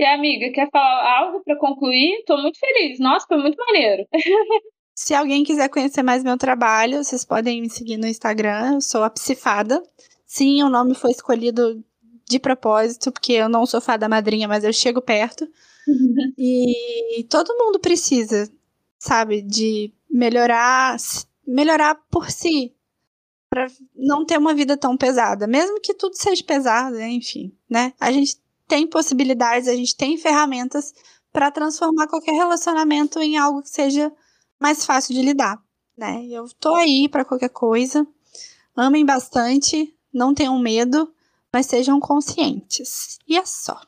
E amiga, quer falar algo para concluir? Estou muito feliz. Nossa, foi muito maneiro. <laughs> Se alguém quiser conhecer mais meu trabalho, vocês podem me seguir no Instagram. Eu sou a Psifada. Sim, o nome foi escolhido de propósito, porque eu não sou fada madrinha, mas eu chego perto. Uhum. <laughs> E todo mundo precisa, sabe, de melhorar, melhorar por si, para não ter uma vida tão pesada, mesmo que tudo seja pesado, enfim, né? A gente tem possibilidades, a gente tem ferramentas para transformar qualquer relacionamento em algo que seja mais fácil de lidar, né? Eu tô aí para qualquer coisa. Amem bastante, não tenham medo, mas sejam conscientes. E é só.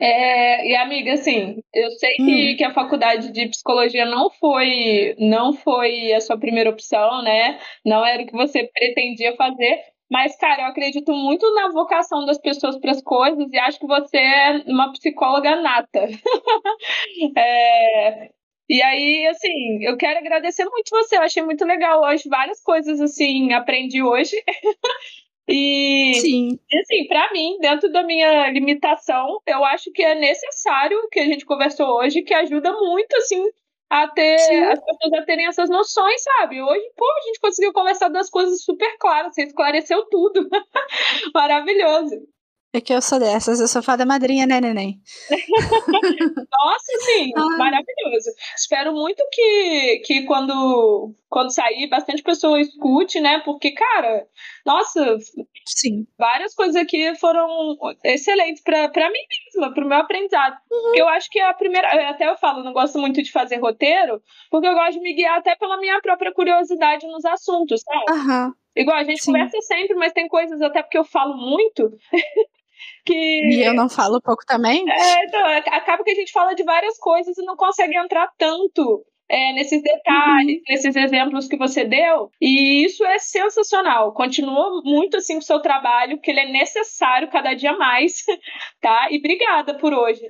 É, e amiga, assim, eu sei hum. que, que a faculdade de psicologia não foi não foi a sua primeira opção, né? Não era o que você pretendia fazer, mas, cara, eu acredito muito na vocação das pessoas para as coisas e acho que você é uma psicóloga nata. <laughs> é, e aí, assim, eu quero agradecer muito você. Eu achei muito legal hoje. Várias coisas, assim, aprendi hoje. <laughs> E, Sim. E, assim, para mim, dentro da minha limitação, eu acho que é necessário que a gente conversou hoje, que ajuda muito, assim, a ter Sim. as pessoas a terem essas noções, sabe? Hoje, pô, a gente conseguiu conversar das coisas super claras, você esclareceu tudo. <laughs> Maravilhoso. É que eu sou dessas, eu sou fada madrinha, né, neném? Nossa, sim, <laughs> ah. maravilhoso. Espero muito que, que quando, quando sair, bastante pessoa escute, né? Porque, cara, nossa, sim. várias coisas aqui foram excelentes para mim mesma, para o meu aprendizado. Uhum. Eu acho que a primeira. Até eu falo, não gosto muito de fazer roteiro, porque eu gosto de me guiar até pela minha própria curiosidade nos assuntos, sabe? Uhum. Igual, a gente Sim. conversa sempre, mas tem coisas até porque eu falo muito <laughs> que. E eu não falo pouco também? É, então, acaba que a gente fala de várias coisas e não consegue entrar tanto é, nesses detalhes, uhum. nesses exemplos que você deu. E isso é sensacional. Continua muito assim o seu trabalho, que ele é necessário cada dia mais, <laughs> tá? E obrigada por hoje.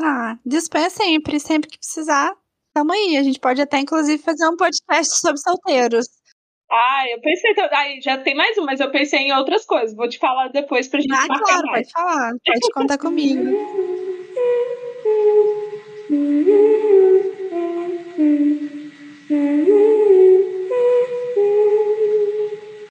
Ah, disponha sempre, sempre que precisar. Tamo aí. A gente pode até, inclusive, fazer um podcast <laughs> sobre solteiros. Ah, eu pensei. Aí já tem mais um, mas eu pensei em outras coisas. Vou te falar depois pra gente ah, marcar claro, mais. pode falar. Pode contar comigo. <laughs> 嗯嗯。